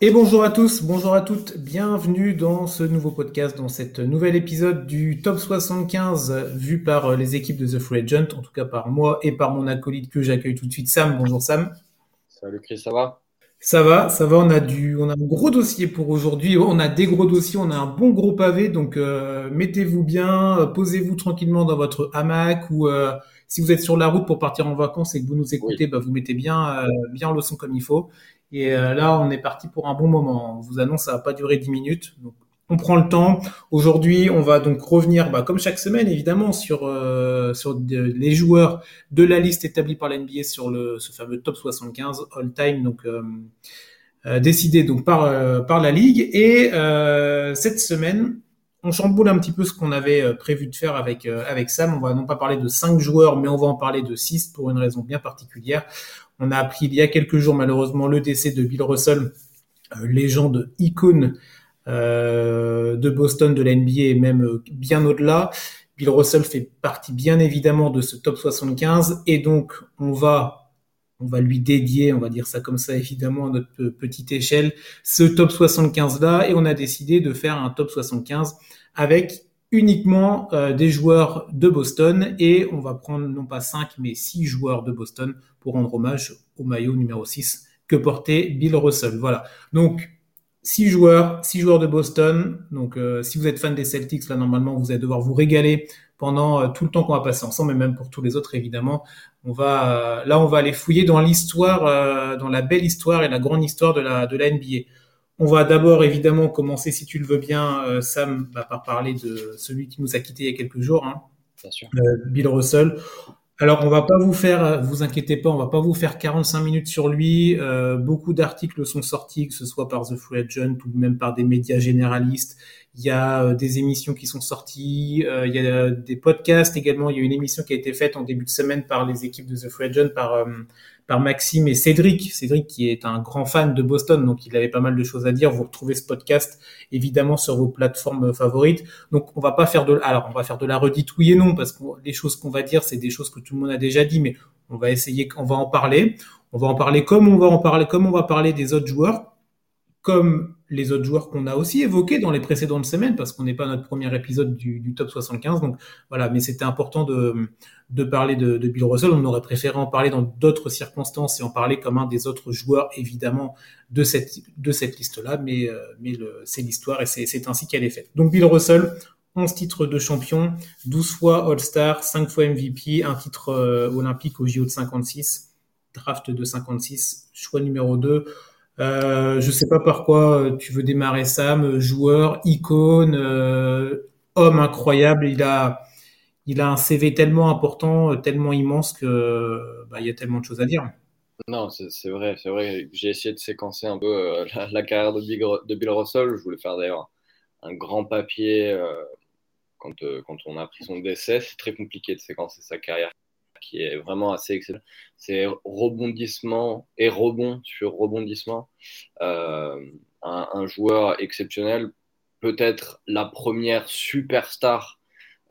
Et bonjour à tous, bonjour à toutes, bienvenue dans ce nouveau podcast, dans cet nouvel épisode du Top 75 vu par les équipes de The Free Agent, en tout cas par moi et par mon acolyte que j'accueille tout de suite, Sam. Bonjour Sam. Salut Chris, ça va? Ça va, ça va, on a, du, on a un gros dossier pour aujourd'hui, on a des gros dossiers, on a un bon gros pavé, donc euh, mettez-vous bien, euh, posez-vous tranquillement dans votre hamac ou... Euh, si vous êtes sur la route pour partir en vacances et que vous nous écoutez, bah, vous mettez bien, bien le son comme il faut. Et euh, là, on est parti pour un bon moment. On vous annonce, ça va pas durer 10 minutes. Donc, on prend le temps. Aujourd'hui, on va donc revenir, bah, comme chaque semaine, évidemment, sur euh, sur les joueurs de la liste établie par la NBA sur le ce fameux top 75 all time, donc euh, euh décidé donc par euh, par la ligue. Et cette semaine, on chamboule un petit peu ce qu'on avait prévu de faire avec avec Sam. On va non pas parler de cinq joueurs, mais on va en parler de six pour une raison bien particulière. On a appris il y a quelques jours malheureusement le décès de Bill Russell, euh, légende icône euh, de Boston, de la NBA et même euh, bien au-delà. Bill Russell fait partie bien évidemment de ce top 75 et donc on va on va lui dédier, on va dire ça comme ça évidemment à notre petite échelle, ce top 75 là et on a décidé de faire un top 75 avec uniquement euh, des joueurs de Boston et on va prendre non pas 5 mais 6 joueurs de Boston pour rendre hommage au maillot numéro 6 que portait Bill Russell. Voilà. Donc 6 joueurs, 6 joueurs de Boston. Donc euh, si vous êtes fan des Celtics là normalement vous allez devoir vous régaler pendant euh, tout le temps qu'on va passer ensemble mais même pour tous les autres évidemment. On va là on va aller fouiller dans l'histoire dans la belle histoire et la grande histoire de la de la NBA. On va d'abord évidemment commencer, si tu le veux bien, euh, Sam, bah, par parler de celui qui nous a quitté il y a quelques jours, hein, bien sûr. Euh, Bill Russell. Alors, on va pas vous faire, vous inquiétez pas, on va pas vous faire 45 minutes sur lui. Euh, beaucoup d'articles sont sortis, que ce soit par The Free Agent ou même par des médias généralistes. Il y a des émissions qui sont sorties, il y a des podcasts également. Il y a une émission qui a été faite en début de semaine par les équipes de The Free Agent, par par Maxime et Cédric. Cédric qui est un grand fan de Boston, donc il avait pas mal de choses à dire. Vous retrouvez ce podcast évidemment sur vos plateformes favorites. Donc on va pas faire de, alors on va faire de la redite oui et non parce que les choses qu'on va dire c'est des choses que tout le monde a déjà dit, mais on va essayer, on va en parler. On va en parler comme on va en parler, comme on va parler des autres joueurs comme les autres joueurs qu'on a aussi évoqués dans les précédentes semaines, parce qu'on n'est pas notre premier épisode du, top 75. Donc voilà, mais c'était important de, de parler de, Bill Russell. On aurait préféré en parler dans d'autres circonstances et en parler comme un des autres joueurs, évidemment, de cette, de cette liste-là. Mais, euh, mais c'est l'histoire et c'est ainsi qu'elle est faite. Donc Bill Russell, 11 titres de champion, 12 fois All-Star, 5 fois MVP, un titre euh, olympique au JO de 56, draft de 56, choix numéro 2. Euh, je sais pas par quoi euh, tu veux démarrer Sam, joueur, icône, euh, homme incroyable. Il a, il a un CV tellement important, tellement immense que bah, il y a tellement de choses à dire. Non, c'est vrai, c'est vrai. J'ai essayé de séquencer un peu la, carrière de Bill, Russell. Je voulais faire d'ailleurs un grand papier quand, quand on a appris son décès. C'est très compliqué de séquencer sa carrière qui est vraiment assez excellent. C'est rebondissement et rebond sur rebondissement. Euh, un, joueur exceptionnel, peut-être la première superstar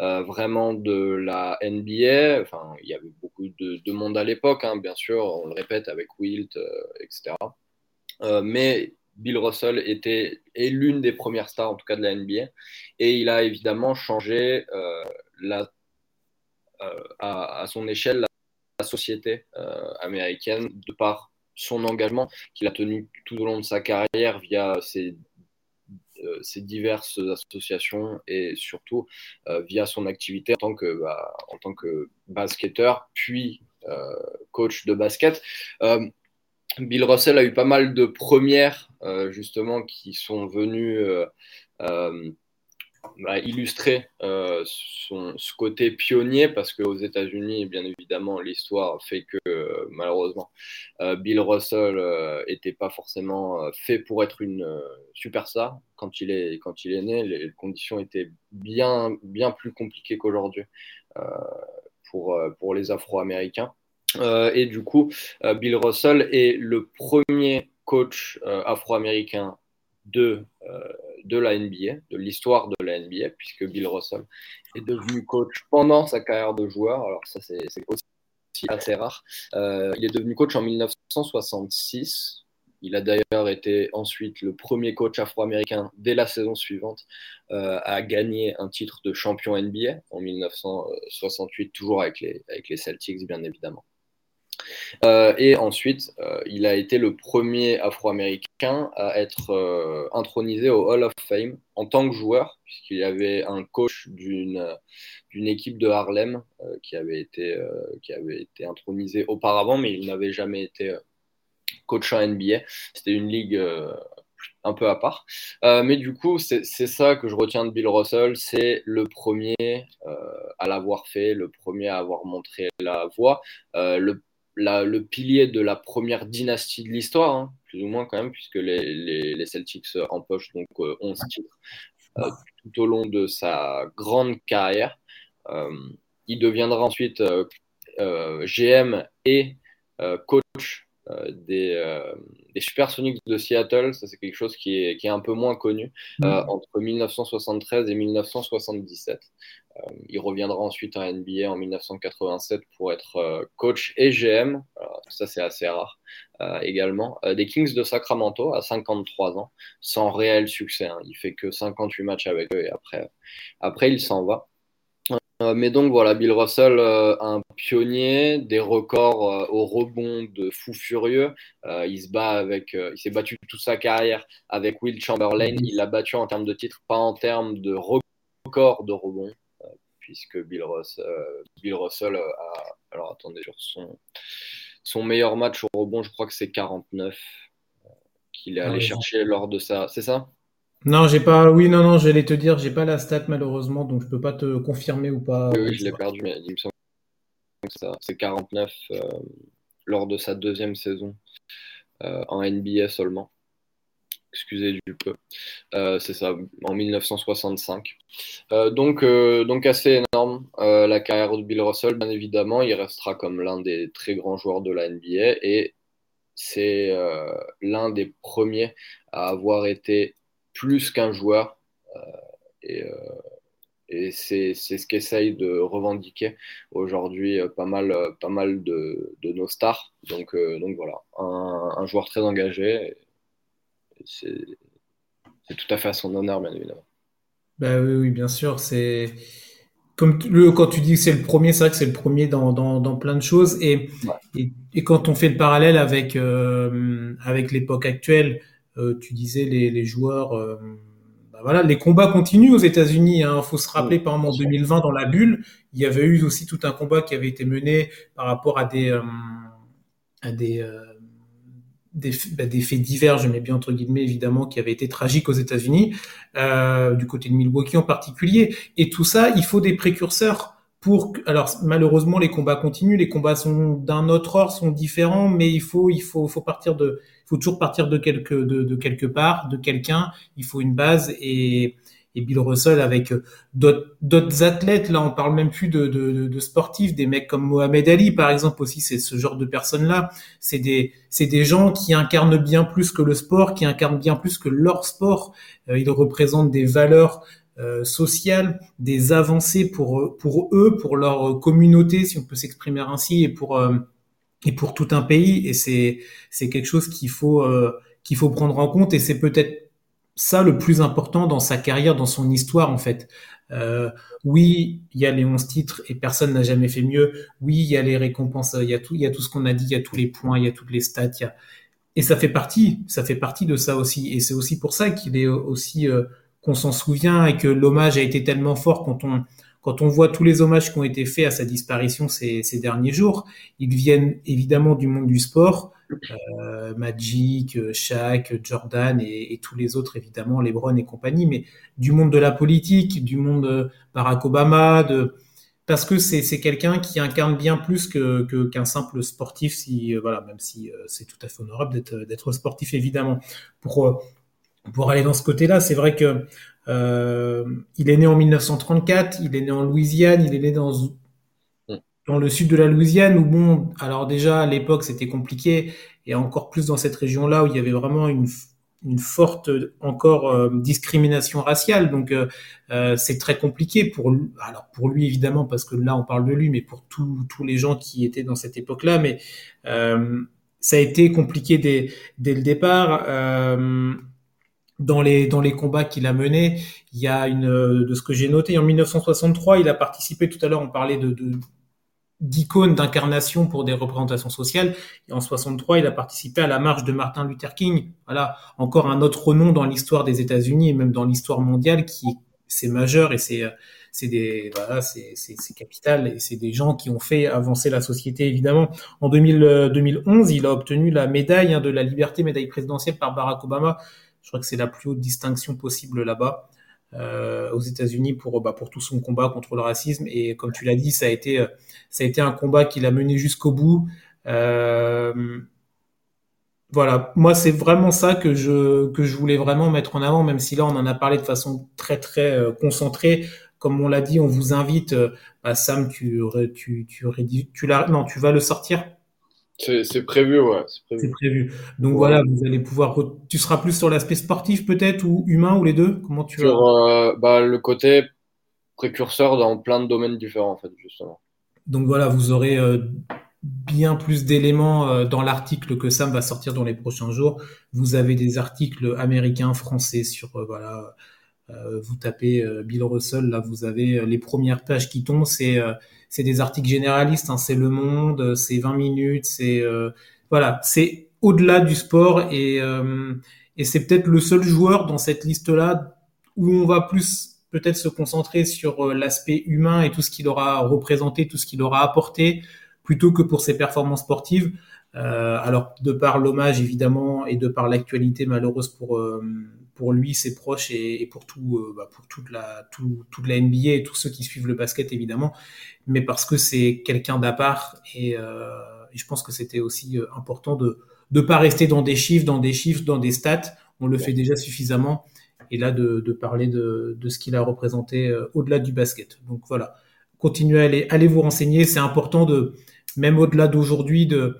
euh, vraiment de la NBA. Enfin, il y avait beaucoup de, monde à l'époque, hein, bien sûr, on le répète avec Wilt, euh, etc. mais Bill Russell était est l'une des premières stars, en tout cas de la NBA, et il a évidemment changé la euh, à, son échelle la, société euh, américaine de par son engagement qu'il a tenu tout au long de sa carrière via ses, euh, diverses associations et surtout via son activité en tant que, bah, en tant que basketteur, puis coach de basket. Bill Russell a eu pas mal de premières justement qui sont venues bah, illustrer euh, son, ce côté pionnier parce qu'aux États-Unis, bien évidemment, l'histoire fait que euh, malheureusement, euh, Bill Russell n'était pas forcément fait pour être une superstar quand il est quand il est né. Les conditions étaient bien bien plus compliquées qu'aujourd'hui pour pour les Afro-Américains. et du coup, Bill Russell est le premier coach afro-américain de de la NBA, de l'histoire de la NBA, puisque Bill Russell est devenu coach pendant sa carrière de joueur. Alors ça, c'est aussi assez rare. Euh, il est devenu coach en 1966, Il a d'ailleurs été ensuite le premier coach afro-américain dès la saison suivante euh, à gagner un titre de champion NBA en 1968, toujours avec les, avec les Celtics, bien évidemment. Euh, et ensuite, euh, il a été le premier afro-américain à être euh, intronisé au Hall of Fame en tant que joueur, puisqu'il y avait un coach d'une équipe de Harlem qui, avait été, qui avait été intronisé auparavant, mais il n'avait jamais été coach en NBA. C'était une ligue un peu à part. mais du coup, c'est ça que je retiens de Bill Russell, c'est le premier à l'avoir fait, le premier à avoir montré la voie, le pilier de la première dynastie de l'histoire, hein, plus ou moins quand même, puisque les, les, Celtics empochent donc 11 euh, titres euh, tout au long de sa grande carrière. Euh, il deviendra ensuite GM et coach des, des Supersonics de Seattle. Ça, c'est quelque chose qui est, qui est, un peu moins connu, mm. entre 1973 et 1977. Euh, il reviendra ensuite en NBA en 1987 pour être euh, coach et GM. ça, c'est assez rare euh, également. des Kings de Sacramento à 53 ans, sans réel succès. Hein. Il fait que 58 matchs avec eux et après, après il s'en va. mais donc voilà, Bill Russell, un pionnier, des records au rebond de fou furieux. il se bat avec, il s'est battu toute sa carrière avec Will Chamberlain. Il l'a battu en termes de titres, pas en termes de record de rebond puisque Bill, euh, Russell a. Alors attendez, son, son meilleur match au rebond, je crois que c'est 49 euh, qu'il est ah allé chercher lors de ça. C'est ça? Non, j'ai pas. Oui, non, non, j'allais te dire, j'ai pas la stat malheureusement, donc je peux pas te confirmer ou pas. Oui, je l'ai perdu, mais il me semble que c'est 49 euh, lors de sa deuxième saison en NBA seulement excusez du peu. Euh, c'est ça, en 1965. Euh, donc, euh, donc assez énorme la carrière de Bill Russell, bien évidemment. Il restera comme l'un des très grands joueurs de la NBA et c'est l'un des premiers à avoir été plus qu'un joueur. et, c'est ce qu'essayent de revendiquer aujourd'hui pas mal, pas mal de, de, nos stars. Donc, donc voilà, un joueur très engagé c'est tout à fait à son honneur, bien évidemment. Bah oui, oui, bien sûr. C'est comme le, quand tu dis que c'est le premier, c'est vrai que c'est le premier dans, dans, dans, plein de choses. Et, et, quand on fait le parallèle avec, euh, avec l'époque actuelle, euh, tu disais les, les joueurs, euh, bah voilà, les combats continuent aux États-Unis. Il hein. faut se rappeler, par exemple, en 2020, dans la bulle, il y avait eu aussi tout un combat qui avait été mené par rapport à des, à des des, bah, des, faits divers, je mets bien entre guillemets évidemment, qui avaient été tragiques aux États-Unis, euh, du côté de Milwaukee en particulier. Et tout ça, il faut des précurseurs pour. Alors malheureusement, les combats continuent, les combats sont d'un autre ordre, sont différents, mais il faut, il faut, faut partir de, faut toujours partir de quelque, de, de quelque part, de quelqu'un. Il faut une base et et Bill Russell avec euh, d'autres athlètes. Là, on parle même plus de, de, de, sportifs, des mecs comme Mohamed Ali, par exemple, aussi, c'est ce genre de personnes-là. C'est des, c'est des gens qui incarnent bien plus que le sport, qui incarnent bien plus que leur sport. Euh, ils représentent des valeurs euh, sociales, des avancées pour, pour eux, pour leur communauté, si on peut s'exprimer ainsi, et pour, et pour tout un pays. Et c'est, c'est quelque chose qu'il faut, qu'il faut prendre en compte. Et c'est peut-être ça le plus important dans sa carrière, dans son histoire en fait. Euh, oui, il y a les 11 titres et personne n'a jamais fait mieux. Oui, il y a les récompenses, il y a tout, il y a tout ce qu'on a dit, il y a tous les points, il y a toutes les stats, y a... et ça fait partie, ça fait partie de ça aussi. Et c'est aussi pour ça qu'il est aussi euh, qu'on s'en souvient et que l'hommage a été tellement fort quand on quand on voit tous les hommages qui ont été faits à sa disparition ces, ces derniers jours. Ils viennent évidemment du monde du sport, euh, Magic, Shaq, Jordan et, tous les autres évidemment, LeBron et compagnie, mais du monde de la politique, du monde de Barack Obama, de parce que c'est quelqu'un qui incarne bien plus que qu'un simple sportif, si euh, voilà, même si euh, c'est tout à fait honorable d'être d'être sportif évidemment. Pour pour aller dans ce côté-là, c'est vrai que il est né en 1934, il est né en Louisiane, il est né dans dans le sud de la Louisiane où bon, alors déjà à l'époque c'était compliqué et encore plus dans cette région-là où il y avait vraiment une, une forte encore euh, discrimination raciale. Donc euh, euh, c'est très compliqué pour alors pour lui évidemment parce que là on parle de lui, mais pour tous les gens qui étaient dans cette époque-là. Mais ça a été compliqué dès, dès le départ. Euh, dans les dans les combats qu'il a menés, il y a une de ce que j'ai noté en 1963, il a participé tout à l'heure on parlait de, de d'icônes d'incarnation pour des représentations sociales. Et en 63, il a participé à la marche de Martin Luther King. Voilà, encore un autre nom dans l'histoire des États-Unis et même dans l'histoire mondiale qui c'est majeur et c'est c'est des voilà, c'est c'est capital et c'est des gens qui ont fait avancer la société évidemment. En 2000, 2011, il a obtenu la médaille hein, de la liberté, médaille présidentielle par Barack Obama. Je crois que c'est la plus haute distinction possible là-bas. Euh, aux États-Unis pour bah, pour tout son combat contre le racisme. Et comme tu l'as dit ça a été ça a été un combat qu'il a mené jusqu'au bout. Euh, voilà. Moi c'est vraiment ça que je que je voulais vraiment mettre en avant même si là on en a parlé de façon très très euh, concentrée. Comme on l'a dit on vous invite bah, Sam tu tu tu tu, tu non tu vas le sortir c'est prévu, ouais. C'est prévu. Donc voilà, vous allez pouvoir. Tu seras plus sur l'aspect sportif peut-être ou humain ou les deux? Comment tu Sur euh, bah, le côté précurseur dans plein de domaines différents en fait, justement. Donc voilà, vous aurez euh, bien plus d'éléments euh, dans l'article que Sam va sortir dans les prochains jours. Vous avez des articles américains, français sur voilà. vous tapez Bill Russell, là vous avez les premières pages qui tombent, c'est c'est des articles généralistes, hein, c'est Le Monde, c'est 20 minutes, c'est euh, voilà, c'est au-delà du sport et euh, et c'est peut-être le seul joueur dans cette liste-là où on va plus peut-être se concentrer sur euh, l'aspect humain et tout ce qu'il aura représenté, tout ce qu'il aura apporté, plutôt que pour ses performances sportives. Euh, alors, de par l'hommage évidemment et de par l'actualité malheureuse pour pour lui, ses proches et, pour tout, euh, bah, pour toute la, toute la NBA et tous ceux qui suivent le basket évidemment, mais parce que c'est quelqu'un d'à part et, euh, je pense que c'était aussi euh, important de ne pas rester dans des chiffres, dans des chiffres, dans des stats. On le fait déjà suffisamment et là de, parler de, de ce qu'il a représenté au-delà du basket. Donc voilà, continuez à aller, allez vous renseigner. C'est important de même au-delà d'aujourd'hui de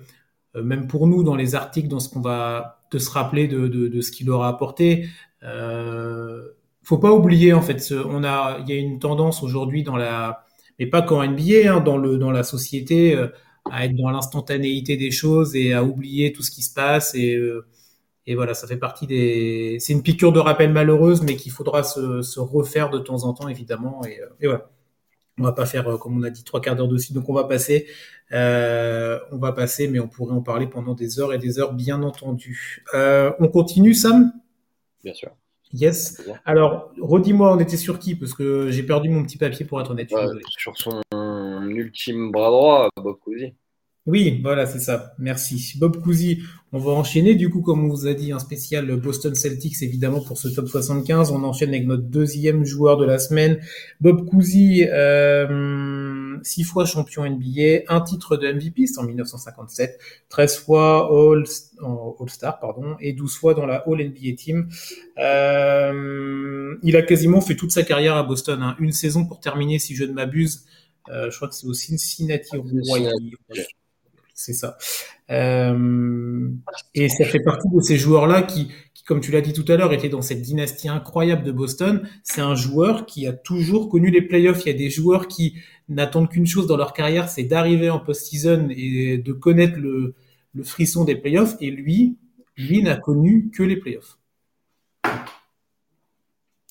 même pour nous dans les articles, dans ce qu'on va de se rappeler de, de ce qu'il aura apporté. Euh, faut pas oublier en fait, on a, il y a une tendance aujourd'hui dans la, mais pas qu'en NBA, hein, dans le dans la société, euh, à être dans l'instantanéité des choses et à oublier tout ce qui se passe et euh, et voilà, ça fait partie des. C'est une piqûre de rappel malheureuse, mais qu'il faudra se, refaire de temps en temps, évidemment. Et, et voilà. On va pas faire, comme on a dit, trois quarts d'heure dessus, donc on va passer. Euh, on va passer, mais on pourrait en parler pendant des heures et des heures, bien entendu. Euh, on continue, Sam? Bien sûr. Yes. Alors, redis-moi, on était sur qui? Parce que j'ai perdu mon petit papier pour être honnête. sur son ultime bras droit, Bob Cousy. Oui, voilà, c'est ça. Merci. Bob Cousy, on va enchaîner. Du coup, comme on vous a dit, un spécial Boston Celtics, évidemment, pour ce top 75. On enchaîne avec notre deuxième joueur de la semaine. Bob Cousy, euh, six fois champion NBA, un titre de MVP, c'est en 1957, 13 fois All, All-Star, pardon, et 12 fois dans la All NBA Team. Euh, il a quasiment fait toute sa carrière à Boston. Hein. Une saison pour terminer, si je ne m'abuse. Euh, je crois que c'est au Cincinnati Royals c'est ça. Euh, et ça fait partie de ces joueurs-là qui, qui, comme tu l'as dit tout à l'heure, étaient dans cette dynastie incroyable de Boston. C'est un joueur qui a toujours connu les playoffs. Il y a des joueurs qui n'attendent qu'une chose dans leur carrière, c'est d'arriver en post-season et de connaître le, le frisson des playoffs. Et lui, lui n'a connu que les playoffs.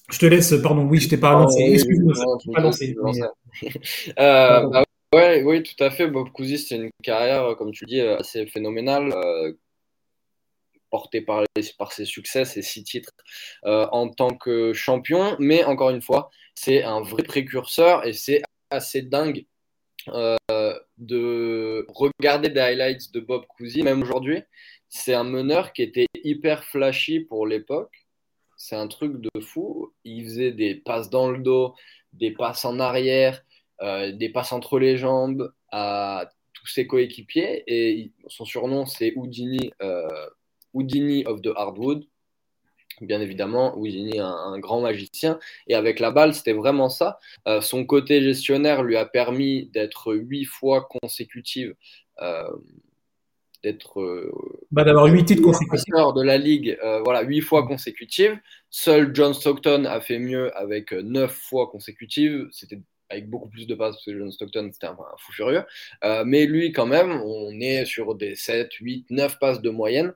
Je te laisse, pardon, oui, je t'ai pas lancé. Excuse-moi, je pas lancé. Euh, bah Ouais, oui, tout à fait. Bob Cousy, c'est une carrière, comme tu dis, assez phénoménale, euh, portée par, par ses succès, ses six titres euh, en tant que champion. Mais encore une fois, c'est un vrai précurseur et c'est assez dingue euh, de regarder des highlights de Bob Cousy, même aujourd'hui. C'est un meneur qui était hyper flashy pour l'époque. C'est un truc de fou. Il faisait des passes dans le dos, des passes en arrière. Euh, des passes entre les jambes à tous ses coéquipiers. Et son surnom, c'est Houdini, euh, Houdini of the Hardwood. Bien évidemment, Houdini, un, un, grand magicien. Et avec la balle, c'était vraiment ça. Euh, son côté gestionnaire lui a permis d'être huit fois consécutive euh, d'être euh, bah, d'avoir huit titres consécutifs de la ligue voilà huit fois consécutives seul John Stockton a fait mieux avec neuf fois consécutives c'était avec beaucoup plus de passes parce que John Stockton c'était un, fou furieux. mais lui, quand même, on est sur des 7, 8, 9 passes de moyenne.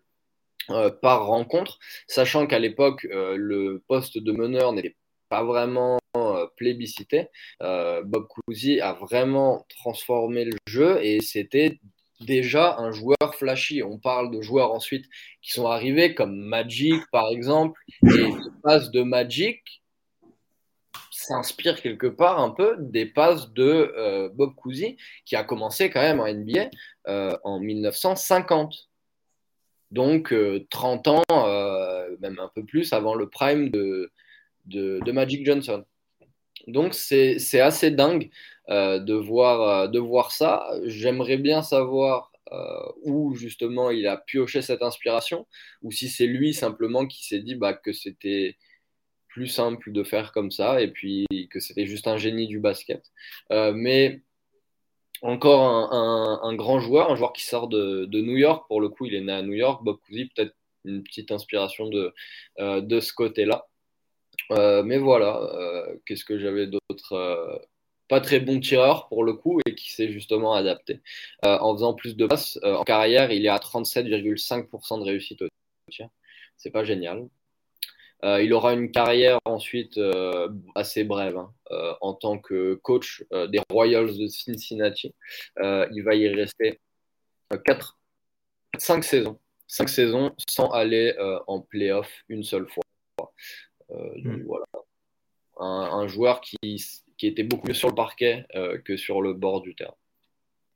Par rencontre, sachant qu'à l'époque, le poste de meneur n'était pas vraiment plébiscité. Bob Cousy a vraiment transformé le jeu et c'était déjà un joueur flashy. On parle de joueurs ensuite qui sont arrivés comme Magic par exemple, et les passes de Magic s'inspire quelque part un peu des passes de euh, Bob Cousy qui a commencé quand même en NBA euh, en 1950. Donc 30 euh, ans, même un peu plus avant le prime de, Magic Johnson. Donc c'est assez dingue euh, de, voir, euh, de voir ça. J'aimerais bien savoir euh, où justement il a pioché cette inspiration, ou si c'est lui simplement qui s'est dit bah, que c'était plus simple de faire comme ça, et puis que c'était juste un génie du basket. mais encore un, grand joueur, un joueur qui sort de, New York, pour le coup il est né à New York, Bob Cousy, peut-être une petite inspiration de, de ce côté-là. mais voilà, qu'est-ce que j'avais d'autre pas très bon tireur pour le coup et qui s'est justement adapté. Euh, en faisant plus de passes, euh, en carrière, il est à 37,5% de réussite au tir. C'est pas génial. Euh, il aura une carrière ensuite assez brève hein, en tant que coach des Royals de Cincinnati. il va y rester 4, 5 saisons. 5 saisons sans aller en playoff une seule fois. Hmm. voilà. un, joueur qui qui était beaucoup mieux sur le parquet euh, que sur le bord du terrain.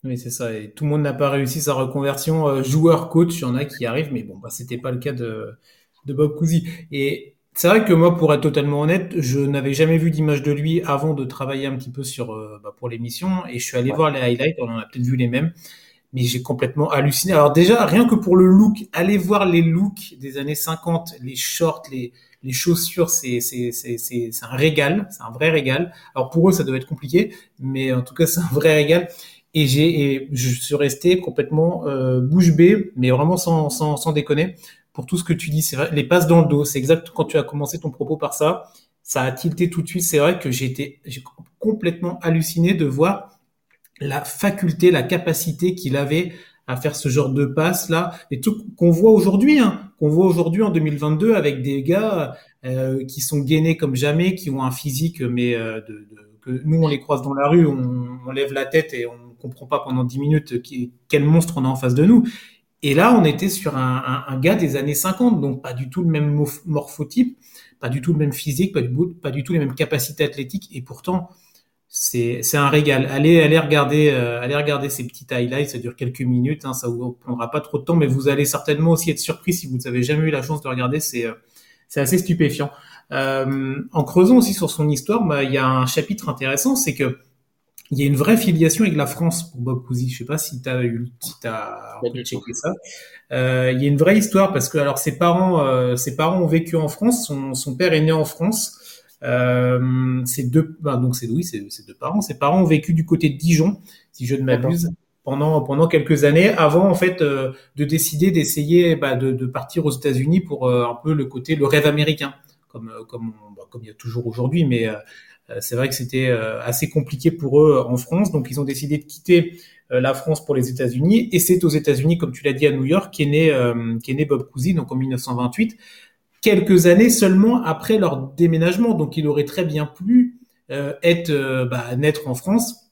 Oui, c'est ça. Et tout le monde n'a pas réussi sa reconversion euh, joueur-coach. Il y en a qui arrivent, mais bon, bah, c'était pas le cas de, de Bob Cousy. Et c'est vrai que moi, pour être totalement honnête, je n'avais jamais vu d'image de lui avant de travailler un petit peu sur euh, bah, pour l'émission. Et je suis allé voir les highlights. On en a peut-être vu les mêmes, mais j'ai complètement halluciné. Alors déjà, rien que pour le look, allez voir les looks des années 50, les shorts, les les chaussures, c'est un régal, c'est un vrai régal. Alors pour eux, ça doit être compliqué, mais en tout cas, c'est un vrai régal. Et j'ai, je suis resté complètement euh, bouche bée, mais vraiment sans, sans, sans déconner pour tout ce que tu dis. C'est vrai, les passes dans le dos, c'est exact quand tu as commencé ton propos par ça, ça a tilté tout de suite. C'est vrai que j'ai été j'ai complètement halluciné de voir la faculté, la capacité qu'il avait à faire ce genre de passe là, et tout qu'on voit aujourd'hui, hein, qu'on voit aujourd'hui en 2022 avec des gars euh, qui sont gainés comme jamais, qui ont un physique, mais euh, de, de, que nous on les croise dans la rue, on, on lève la tête et on comprend pas pendant 10 minutes qui, quel monstre on a en face de nous. Et là, on était sur un, un, un, gars des années 50, donc pas du tout le même morphotype, pas du tout le même physique, pas du, tout les mêmes capacités athlétiques, et pourtant c'est un régal. Allez allez regarder euh, allez regarder ces petits highlights, ça dure quelques minutes, hein, ça vous prendra pas trop de temps, mais vous allez certainement aussi être surpris si vous n'avez jamais eu la chance de regarder. C'est euh, assez stupéfiant. Euh, en creusant aussi sur son histoire, bah, il y a un chapitre intéressant, c'est que il y a une vraie filiation avec la France pour Bob Cousy. Je sais pas si tu as eu si t'as checké ça. Euh, il y a une vraie histoire parce que alors ses parents euh, ses parents ont vécu en France, son son père est né en France. Euh, ses deux, bah, donc c'est oui, ses, deux parents. Ses parents ont vécu du côté de Dijon, si je ne m'abuse, pendant pendant quelques années, avant en fait euh, de décider d'essayer bah, de, de, partir aux États-Unis pour euh, un peu le côté le rêve américain, comme comme bah, comme il y a toujours aujourd'hui, mais c'est vrai que c'était assez compliqué pour eux en France, donc ils ont décidé de quitter la France pour les États-Unis, et c'est aux États-Unis, comme tu l'as dit, à New York, qu'est né, né Bob Cousy, donc en 1928 quelques années seulement après leur déménagement. Donc il aurait très bien pu euh, être euh, bah, naître en France.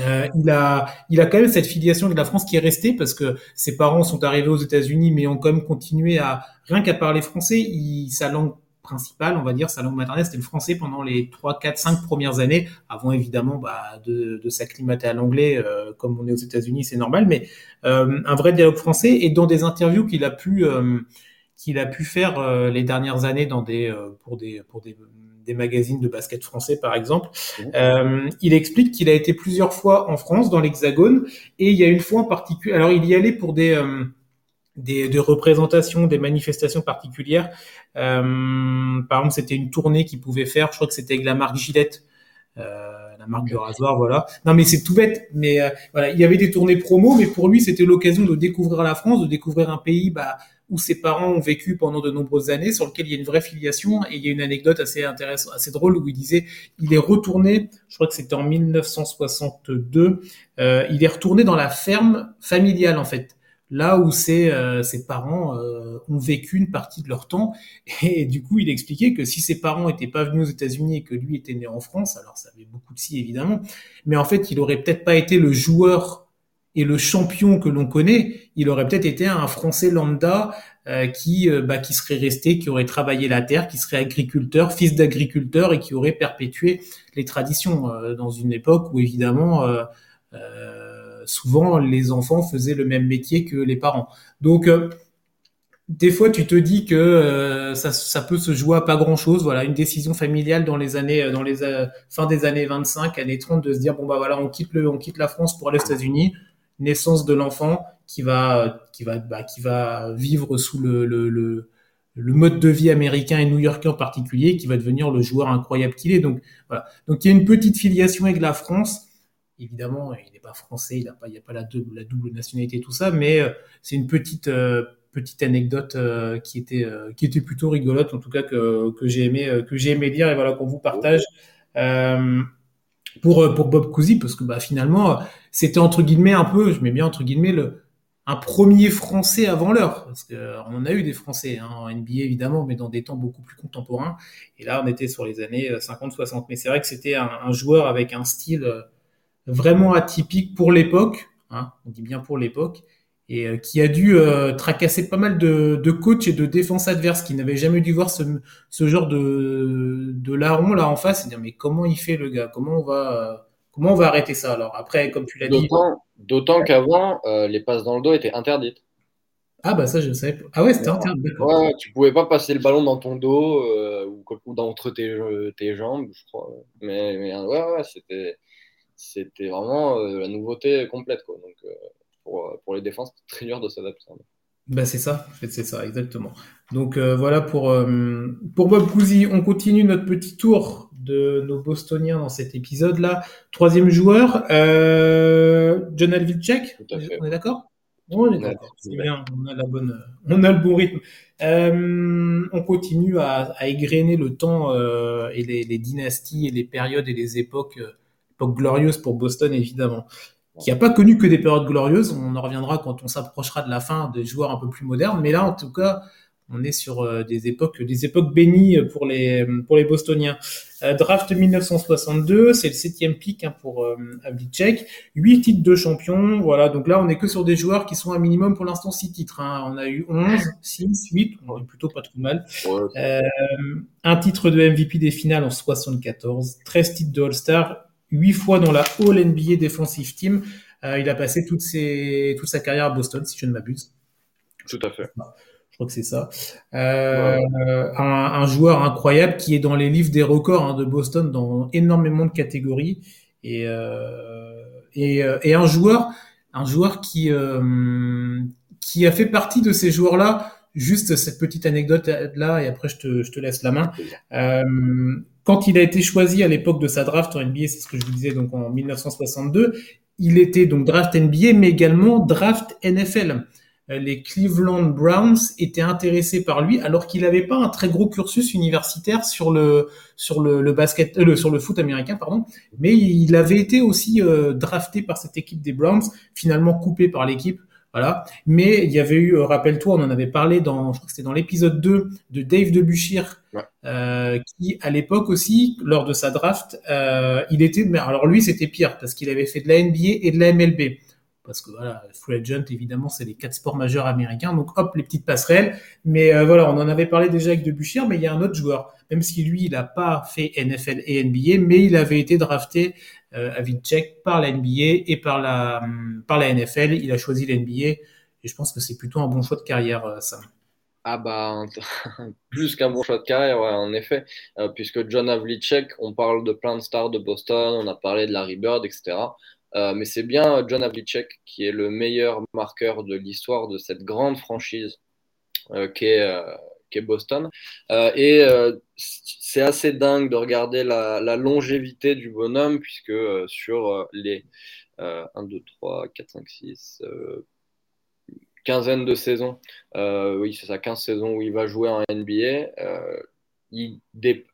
Euh, il a, il a quand même cette filiation de la France qui est restée parce que ses parents sont arrivés aux États-Unis, mais ont quand même continué à rien qu'à parler français. Il, sa langue principale, on va dire, sa langue maternelle, c'était le français pendant les 3, 4, 5 premières années, avant évidemment bah, de, de s'acclimater à l'anglais, euh, comme on est aux États-Unis, c'est normal, mais euh, un vrai dialogue français. Et dans des interviews qu'il a pu qu'il a pu faire euh, les dernières années dans des euh, pour des pour des, des, magazines de basket français par exemple. Mmh. Euh, il explique qu'il a été plusieurs fois en France dans l'Hexagone et il y a une fois en particulier. Alors il y allait pour des euh, des, des, représentations, des manifestations particulières. par exemple, c'était une tournée qu'il pouvait faire. Je crois que c'était avec la marque Gillette. Euh, la marque de rasoir, voilà. Non, mais c'est tout bête. Mais voilà, il y avait des tournées promo, mais pour lui, c'était l'occasion de découvrir la France, de découvrir un pays bah, où ses parents ont vécu pendant de nombreuses années, sur lequel il y a une vraie filiation. Et il y a une anecdote assez intéressante, assez drôle où il disait, il est retourné, je crois que c'était en 1962, euh, il est retourné dans la ferme familiale en fait là où ses, euh, ses parents euh, ont vécu une partie de leur temps. Et du coup, il expliquait que si ses parents n'étaient pas venus aux États-Unis et que lui était né en France, alors ça avait beaucoup de si évidemment, mais en fait, il aurait peut-être pas été le joueur et le champion que l'on connaît. Il aurait peut-être été un Français lambda euh, qui bah, qui serait resté, qui aurait travaillé la terre, qui serait agriculteur, fils d'agriculteur et qui aurait perpétué les traditions dans une époque où évidemment souvent les enfants faisaient le même métier que les parents. Donc euh, des fois, tu te dis que euh, ça, peut se jouer à pas grand chose. Voilà, une décision familiale dans les années, dans les euh, fin des années 25, années 30, de se dire bon bah voilà, on quitte le, on quitte la France pour aller aux États-Unis. Naissance de l'enfant qui va, qui va, bah, qui va vivre sous le, le, le, le mode de vie américain et new-yorkais en particulier, qui va devenir le joueur incroyable qu'il est. Donc voilà. Donc il y a une petite filiation avec la France Évidemment, il n'est pas français, il n'a pas, il n'y a pas la double, nationalité, tout ça, mais euh, c'est une petite euh, petite anecdote euh, qui était qui était plutôt rigolote, en tout cas que que j'ai aimé que aimé lire et voilà qu'on vous partage. pour, pour Bob Cousy, parce que bah, finalement, c'était entre guillemets un peu, je mets bien entre guillemets, le, un premier Français avant l'heure, parce qu'on a eu des Français hein, en NBA évidemment, mais dans des temps beaucoup plus contemporains. Et là, on était sur les années 50-60. Mais c'est vrai que c'était un, joueur avec un style vraiment atypique pour l'époque, hein, on dit bien pour l'époque, et euh, qui a dû euh, tracasser pas mal de, de coachs et de défense adverses qui n'avaient jamais dû voir ce, ce genre de, de larron là en face et dire mais comment il fait le gars? Comment on va comment on va arrêter ça alors? Après comme tu l'as dit d'autant qu'avant euh, les passes dans le dos étaient interdites. Ah bah ça je savais ah ouais c'était interdit ouais, tu pouvais pas passer le ballon dans ton dos ou, ou entre tes, tes jambes je crois. Mais, mais ouais ouais c'était c'était vraiment euh, la nouveauté complète. Quoi. Donc, euh, pour, pour, les défenses, c'est très dur de s'adapter. Bah c'est ça, en fait, c'est ça, exactement. Donc euh, voilà pour, pour Bob Cousy. On continue notre petit tour de nos Bostoniens dans cet épisode-là. Troisième joueur, John Alvicek. On est d'accord? On est d'accord, c'est bien, on a la bonne, on a le bon rythme. on continue à, à, égrener le temps et les, les, dynasties et les périodes et les époques époque glorieuse pour Boston évidemment, qui n'a pas connu que des périodes glorieuses. On en reviendra quand on s'approchera de la fin des joueurs un peu plus modernes, mais là en tout cas, on est sur euh, des époques, des époques bénies pour les pour les Bostoniens. Euh, draft 1962, c'est le septième pick hein, pour euh, Havlicek. Huit titres de champion, voilà. Donc là, on est que sur des joueurs qui sont un minimum pour l'instant six titres. Hein. On a eu 11, 6, 8, on est plutôt pas trop mal. Euh, un titre de MVP des finales en 74, 13 titres de All-Star, huit fois dans la All NBA Defensive Team. Euh, il a passé toute, ses, toute sa carrière à Boston, si je ne m'abuse. Tout à fait. Je crois que c'est ça. Euh, un, un, joueur incroyable qui est dans les livres des records hein, de Boston dans énormément de catégories et, euh, et, euh, et, un joueur, un joueur qui euh, qui a fait partie de ces joueurs-là. Juste cette petite anecdote là et après je te, je te laisse la main. Euh, quand il a été choisi à l'époque de sa draft en NBA, c'est ce que je vous disais donc en 1962, il était donc draft NBA, mais également draft NFL. Euh, les Cleveland Browns étaient intéressés par lui, alors qu'il n'avait pas un très gros cursus universitaire sur le sur le, le basket, euh, sur le foot américain, pardon. Mais il avait été aussi euh, drafté par cette équipe des Browns, finalement coupé par l'équipe voilà. Mais il y avait eu, euh, rappelle-toi, on en avait parlé dans, je crois que c'était dans l'épisode 2 de Dave Debuchir, euh, qui à l'époque aussi, lors de sa draft, euh, il était, mais alors lui c'était pire parce qu'il avait fait de la NBA et de la MLB. Parce que voilà, Free Agent, évidemment, c'est les quatre sports majeurs américains. Donc hop, les petites passerelles. Mais euh, voilà, on en avait parlé déjà avec Debuchir, mais il y a un autre joueur, même si lui, il n'a pas fait NFL et NBA, mais il avait été drafté euh, Havlicek par la NBA et par la, par la NFL. Il a choisi la NBA et je pense que c'est plutôt un bon choix de carrière, euh, Sam. Ah bah, plus qu'un bon choix de carrière, ouais, en effet, euh, puisque John Havlicek, on parle de plein de stars de Boston, on a parlé de Larry Bird, etc. Euh, mais c'est bien John Havlicek qui est le meilleur marqueur de l'histoire de cette grande franchise euh, qui est, euh, Boston. Euh, et euh, c'est assez dingue de regarder la, longévité du bonhomme, puisque euh, sur les 1, 2, 3, 4, 5, 6, quinzaine de saisons. oui, c'est ça, 15 saisons où il va jouer en NBA. il,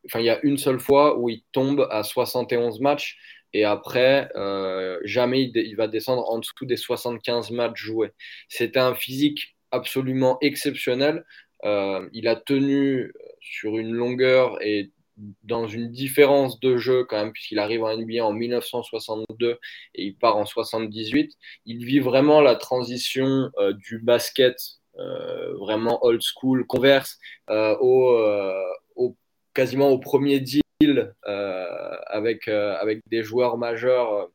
enfin, il y a une seule fois où il tombe à 71 matchs et après, euh, jamais il, va descendre en dessous des 75 matchs joués. C'était un physique absolument exceptionnel. Euh, il a tenu sur une longueur et dans une différence de jeu quand même, puisqu'il arrive en NBA en 1962 et il part en 78. Il vit vraiment la transition euh, du basket vraiment old school, converse, au, au, quasiment au premier deal euh, avec, euh, avec des joueurs majeurs.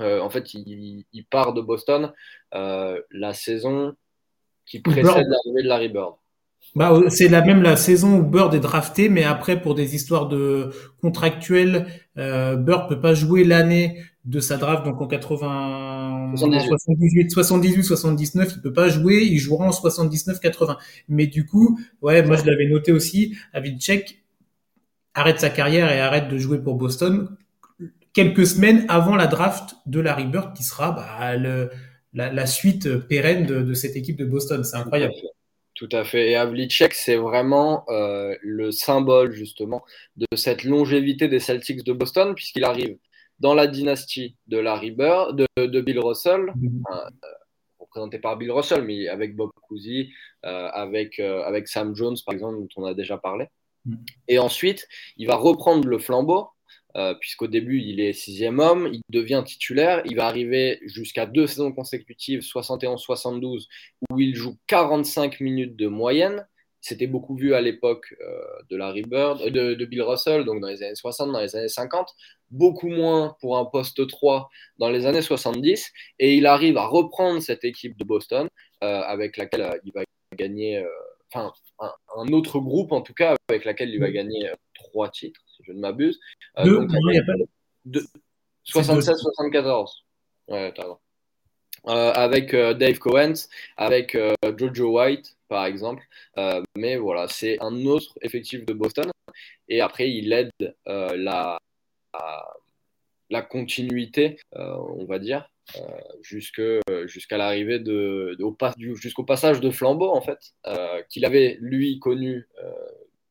Euh, en fait, il, part de Boston la saison qui précède l'arrivée de Larry Bird. Bah, c'est la même la saison où Bird est drafté, mais après pour des histoires de contractuels, euh, Bird peut pas jouer l'année de sa draft, donc en 80, 78. 78, 79, il peut pas jouer, il jouera en 79, 80. Mais du coup, ouais, moi je l'avais noté aussi, Havlicek arrête sa carrière et arrête de jouer pour Boston quelques semaines avant la draft de Larry Bird qui sera bah, le, la, suite pérenne de, cette équipe de Boston. C'est incroyable. Tout à fait. Et Havlicek, c'est vraiment euh, le symbole justement de cette longévité des Celtics de Boston, puisqu'il arrive dans la dynastie de Larry Bird, de, Bill Russell, mm-hmm. euh, représenté par Bill Russell, mais avec Bob Cousy, euh, avec, avec Sam Jones, par exemple, dont on a déjà parlé. Mm. Et ensuite, il va reprendre le flambeau, euh, puisqu'au début, il est sixième homme, il devient titulaire, il va arriver jusqu'à deux saisons consécutives, 71-72, où il joue 45 minutes de moyenne. C'était beaucoup vu à l'époque euh, de Larry Bird, euh, de, Bill Russell, donc dans les années 60, dans les années 50, beaucoup moins pour un poste 3 dans les années 70, et il arrive à reprendre cette équipe de Boston, avec laquelle il va gagner, enfin, un, autre groupe, en tout cas, avec laquelle il va gagner euh, trois titres, si je ne m'abuse. Euh, 76-74. Ouais, euh, avec euh, Dave Cohen, avec Jojo White, par exemple. mais voilà, c'est un autre effectif de Boston. Et après, il aide la, la, continuité, on va dire, euh, jusqu'à l'arrivée de, jusqu'au passage de flambeau en fait euh, qu'il avait lui connu euh,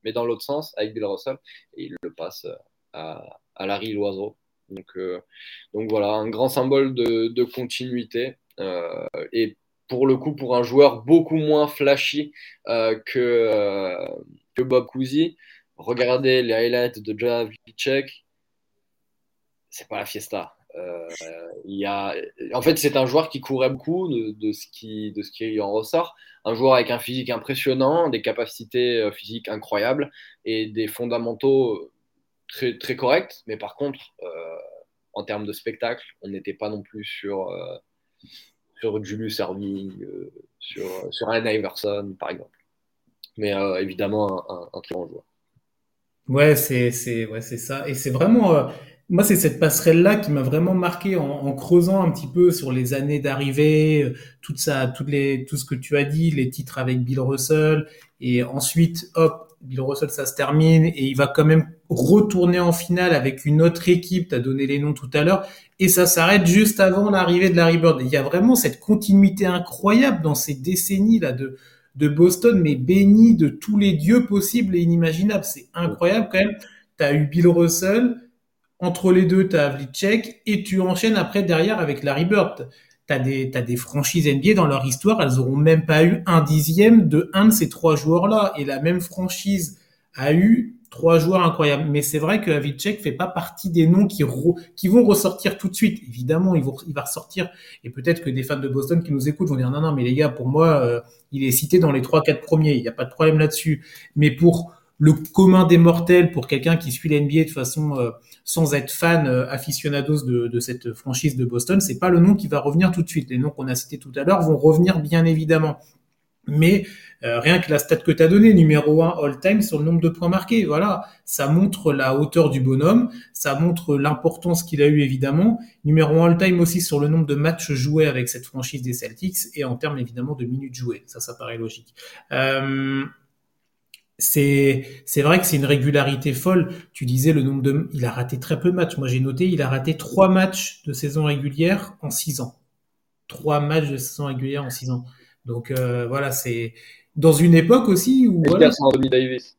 mais dans l'autre sens avec Bill Russell il le passe à, à Larry Loiseau. Donc, donc voilà un grand symbole de, continuité et pour le coup pour un joueur beaucoup moins flashy que, Bob Cousy. Regardez les highlights de John Havlicek. C'est pas la fiesta euh, y a, en fait, c'est un joueur qui courait beaucoup de, ce qui, de ce qui en ressort. Un joueur avec un physique impressionnant, des capacités euh, physiques incroyables et des fondamentaux très, très corrects. Mais par contre, euh, en termes de spectacle, on n'était pas non plus sur, sur Julius Erving, sur, sur Allen Iverson, par exemple. Mais évidemment, un, un, très bon joueur. Ouais, c'est ça. Et c'est vraiment moi, c'est cette passerelle-là qui m'a vraiment marqué en, en, creusant un petit peu sur les années d'arrivée, euh, tout ça, toutes les, tout ce que tu as dit, les titres avec Bill Russell, et ensuite, hop, Bill Russell, ça se termine, et il va quand même retourner en finale avec une autre équipe, tu as donné les noms tout à l'heure, et ça s'arrête juste avant l'arrivée de Larry Bird. Il y a vraiment cette continuité incroyable dans ces décennies-là de, de Boston, mais béni de tous les dieux possibles et inimaginables. C'est incroyable quand même. Tu as eu Bill Russell, entre les deux, tu as et tu enchaînes après derrière avec Larry Bird. Tu as des, t'as des franchises NBA dans leur histoire, elles auront même pas eu un dixième de un de ces trois joueurs-là. Et la même franchise a eu trois joueurs incroyables. Mais c'est vrai que Havlicek fait pas partie des noms qui, qui vont ressortir tout de suite. Évidemment, il va ressortir. Et peut-être que des fans de Boston qui nous écoutent vont dire non, non, mais les gars, pour moi, euh, il est cité dans les trois, quatre premiers. Il n'y a pas de problème là-dessus. Mais pour le commun des mortels pour quelqu'un qui suit l'NBA de façon euh, sans être fan euh, aficionados de, cette franchise de Boston, c'est pas le nom qui va revenir tout de suite. Les noms qu'on a cités tout à l'heure vont revenir bien évidemment. Mais euh, rien que la stat que tu as donnée, numéro 1 all-time sur le nombre de points marqués, voilà, ça montre la hauteur du bonhomme, ça montre l'importance qu'il a eu évidemment. Numéro 1 all-time aussi sur le nombre de matchs joués avec cette franchise des Celtics et en termes évidemment de minutes jouées, ça, ça paraît logique. C'est c'est vrai que c'est une régularité folle. Tu disais le nombre de il a raté très peu de matchs. Moi j'ai noté il a raté trois matchs de saison régulière en six ans. Trois matchs de saison régulière en six ans. Donc voilà, c'est dans une époque aussi où. Voilà, Davis.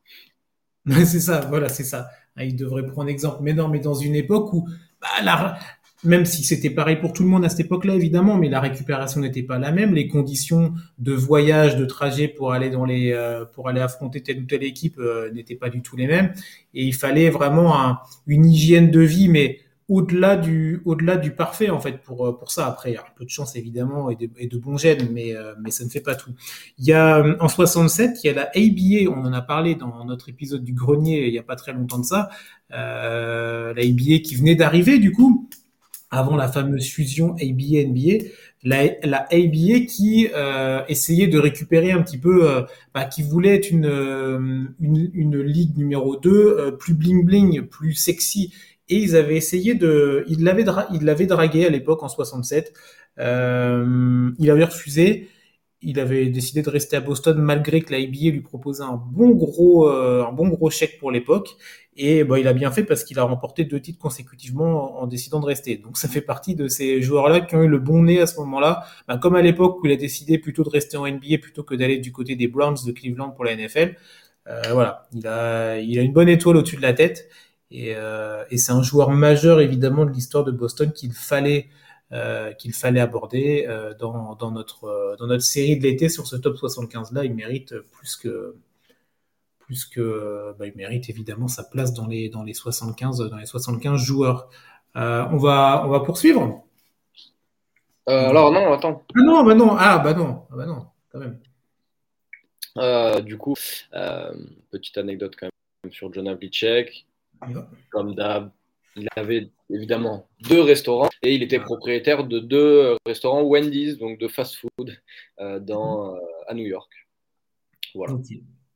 c'est ça, voilà, c'est ça. Ah, il devrait prendre exemple. Mais non, mais dans une époque où bah, la, même si c'était pareil pour tout le monde à cette époque-là, évidemment, mais la récupération n'était pas la même. Les conditions de voyage, de trajet pour aller dans les, euh, pour aller affronter telle ou telle équipe euh, n'étaient pas du tout les mêmes. Et il fallait vraiment une hygiène de vie, mais au-delà du, au-delà du parfait en fait pour pour ça. Après, il y a un peu de chance évidemment et de, bons gènes, mais euh, mais ça ne fait pas tout. Il y a en 67, il y a la ABA, on en a parlé dans notre épisode du grenier il y a pas très longtemps de ça. Euh, la ABA qui venait d'arriver du coup avant la fameuse fusion ABA-NBA, la, la ABA qui euh, essayait de récupérer un petit peu, euh, bah, qui voulait être une, euh, une, une ligue numéro 2, euh, plus bling-bling, plus sexy. Et ils avaient essayé de... Ils l'avaient, ils l'avaient dragué à l'époque en 67. Euh, il avait refusé il avait décidé de rester à Boston malgré que la NBA lui proposait un bon gros, euh, un bon gros chèque pour l'époque. Et bah, il a bien fait parce qu'il a remporté deux titres consécutivement en, décidant de rester. Donc ça fait partie de ces joueurs-là qui ont eu le bon nez à ce moment-là. Bah, comme à l'époque où il a décidé plutôt de rester en NBA plutôt que d'aller du côté des Browns de Cleveland pour la NFL. Euh, voilà, il a, il a une bonne étoile au-dessus de la tête. Et, euh, et c'est un joueur majeur évidemment de l'histoire de Boston qu'il fallait euh, qu'il fallait aborder euh, dans, dans, notre, euh, dans notre série de l'été sur ce top 75 là. Il mérite plus que plus que bah, il mérite évidemment sa place dans les dans les 75 dans les 75 joueurs. on va on va poursuivre? alors non, attends. Ah non, bah non, ah bah non, ah bah non, quand même. du coup, petite anecdote quand même sur John Havlicek. Comme d'hab, il avait évidemment deux restaurants et il était propriétaire de deux restaurants Wendy's, donc de fast-food, euh, dans, euh, à New York. Voilà.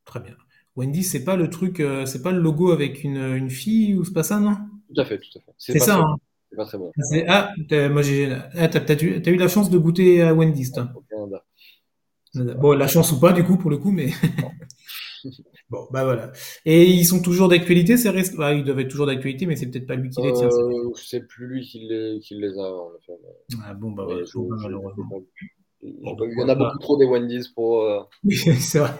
Très bien. Wendy's, c'est pas le truc, euh, c'est pas le logo avec une, une fille ou c'est pas ça, non? Tout à fait, tout à fait. C'est ça. Hein. C'est pas très bon. Ah, moi j'ai. Ah, t'as, eu, eu, la chance de goûter à Wendy's, toi. Bon, la chance ou pas, du coup, pour le coup, mais. Bon, bah voilà. Et ils sont toujours d'actualité, ces restes bah, Ils doivent être toujours d'actualité, mais c'est peut-être pas lui qui les tient. Euh, c'est plus lui qui les, qui les a. En fait. Ah bon, bah ouais, malheureusement. il y en a beaucoup trop des Wendy's pour. Euh, oui, c'est vrai.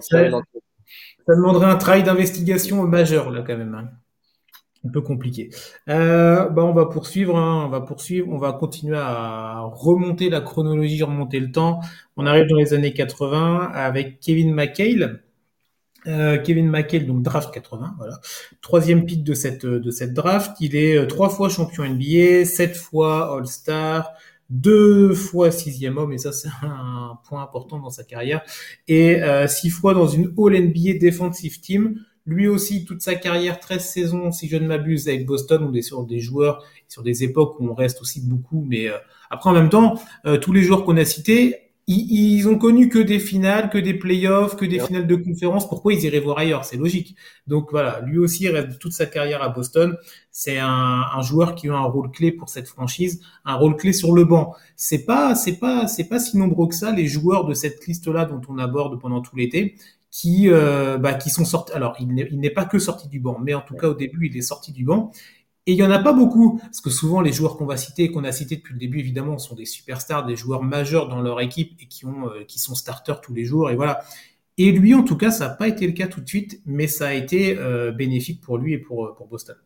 Ça, ça, demanderait un travail d'investigation majeur, là, quand même. Hein. Un peu compliqué. Euh, bah, on va poursuivre, hein, on va poursuivre, on va continuer à remonter la chronologie, remonter le temps. On arrive dans les années 80 avec Kevin McHale euh, Kevin McHale, donc draft 80, voilà. Troisième pick de cette de cette draft. Il est euh, trois fois champion NBA, sept fois All-Star, deux fois sixième homme, et ça c'est un point important dans sa carrière, et euh, six fois dans une All-NBA Defensive Team. Lui aussi, toute sa carrière, 13 saisons, si je ne m'abuse, avec Boston, on est sur des joueurs, sur des époques où on reste aussi beaucoup, mais après en même temps, tous les joueurs qu'on a cités, ils, ont connu que des finales, que des playoffs, que des finales de conférence. Pourquoi ils iraient voir ailleurs? C'est logique. Donc voilà, lui aussi reste toute sa carrière à Boston. C'est un, un, joueur qui a un rôle clé pour cette franchise, un rôle clé sur le banc. C'est pas, c'est pas, c'est pas si nombreux que ça les joueurs de cette liste-là dont on aborde pendant tout l'été qui, euh, bah, qui sont sortis. Alors, il n'est pas que sorti du banc, mais en tout cas au début, il est sorti du banc et il y en a pas beaucoup, parce que souvent les joueurs qu'on va citer, qu'on a cités depuis le début, évidemment, sont des superstars, des joueurs majeurs dans leur équipe et qui ont, euh, qui sont starters tous les jours, et voilà. Et lui, en tout cas, ça n'a pas été le cas tout de suite, mais ça a été euh, bénéfique pour lui et pour, euh, pour Boston.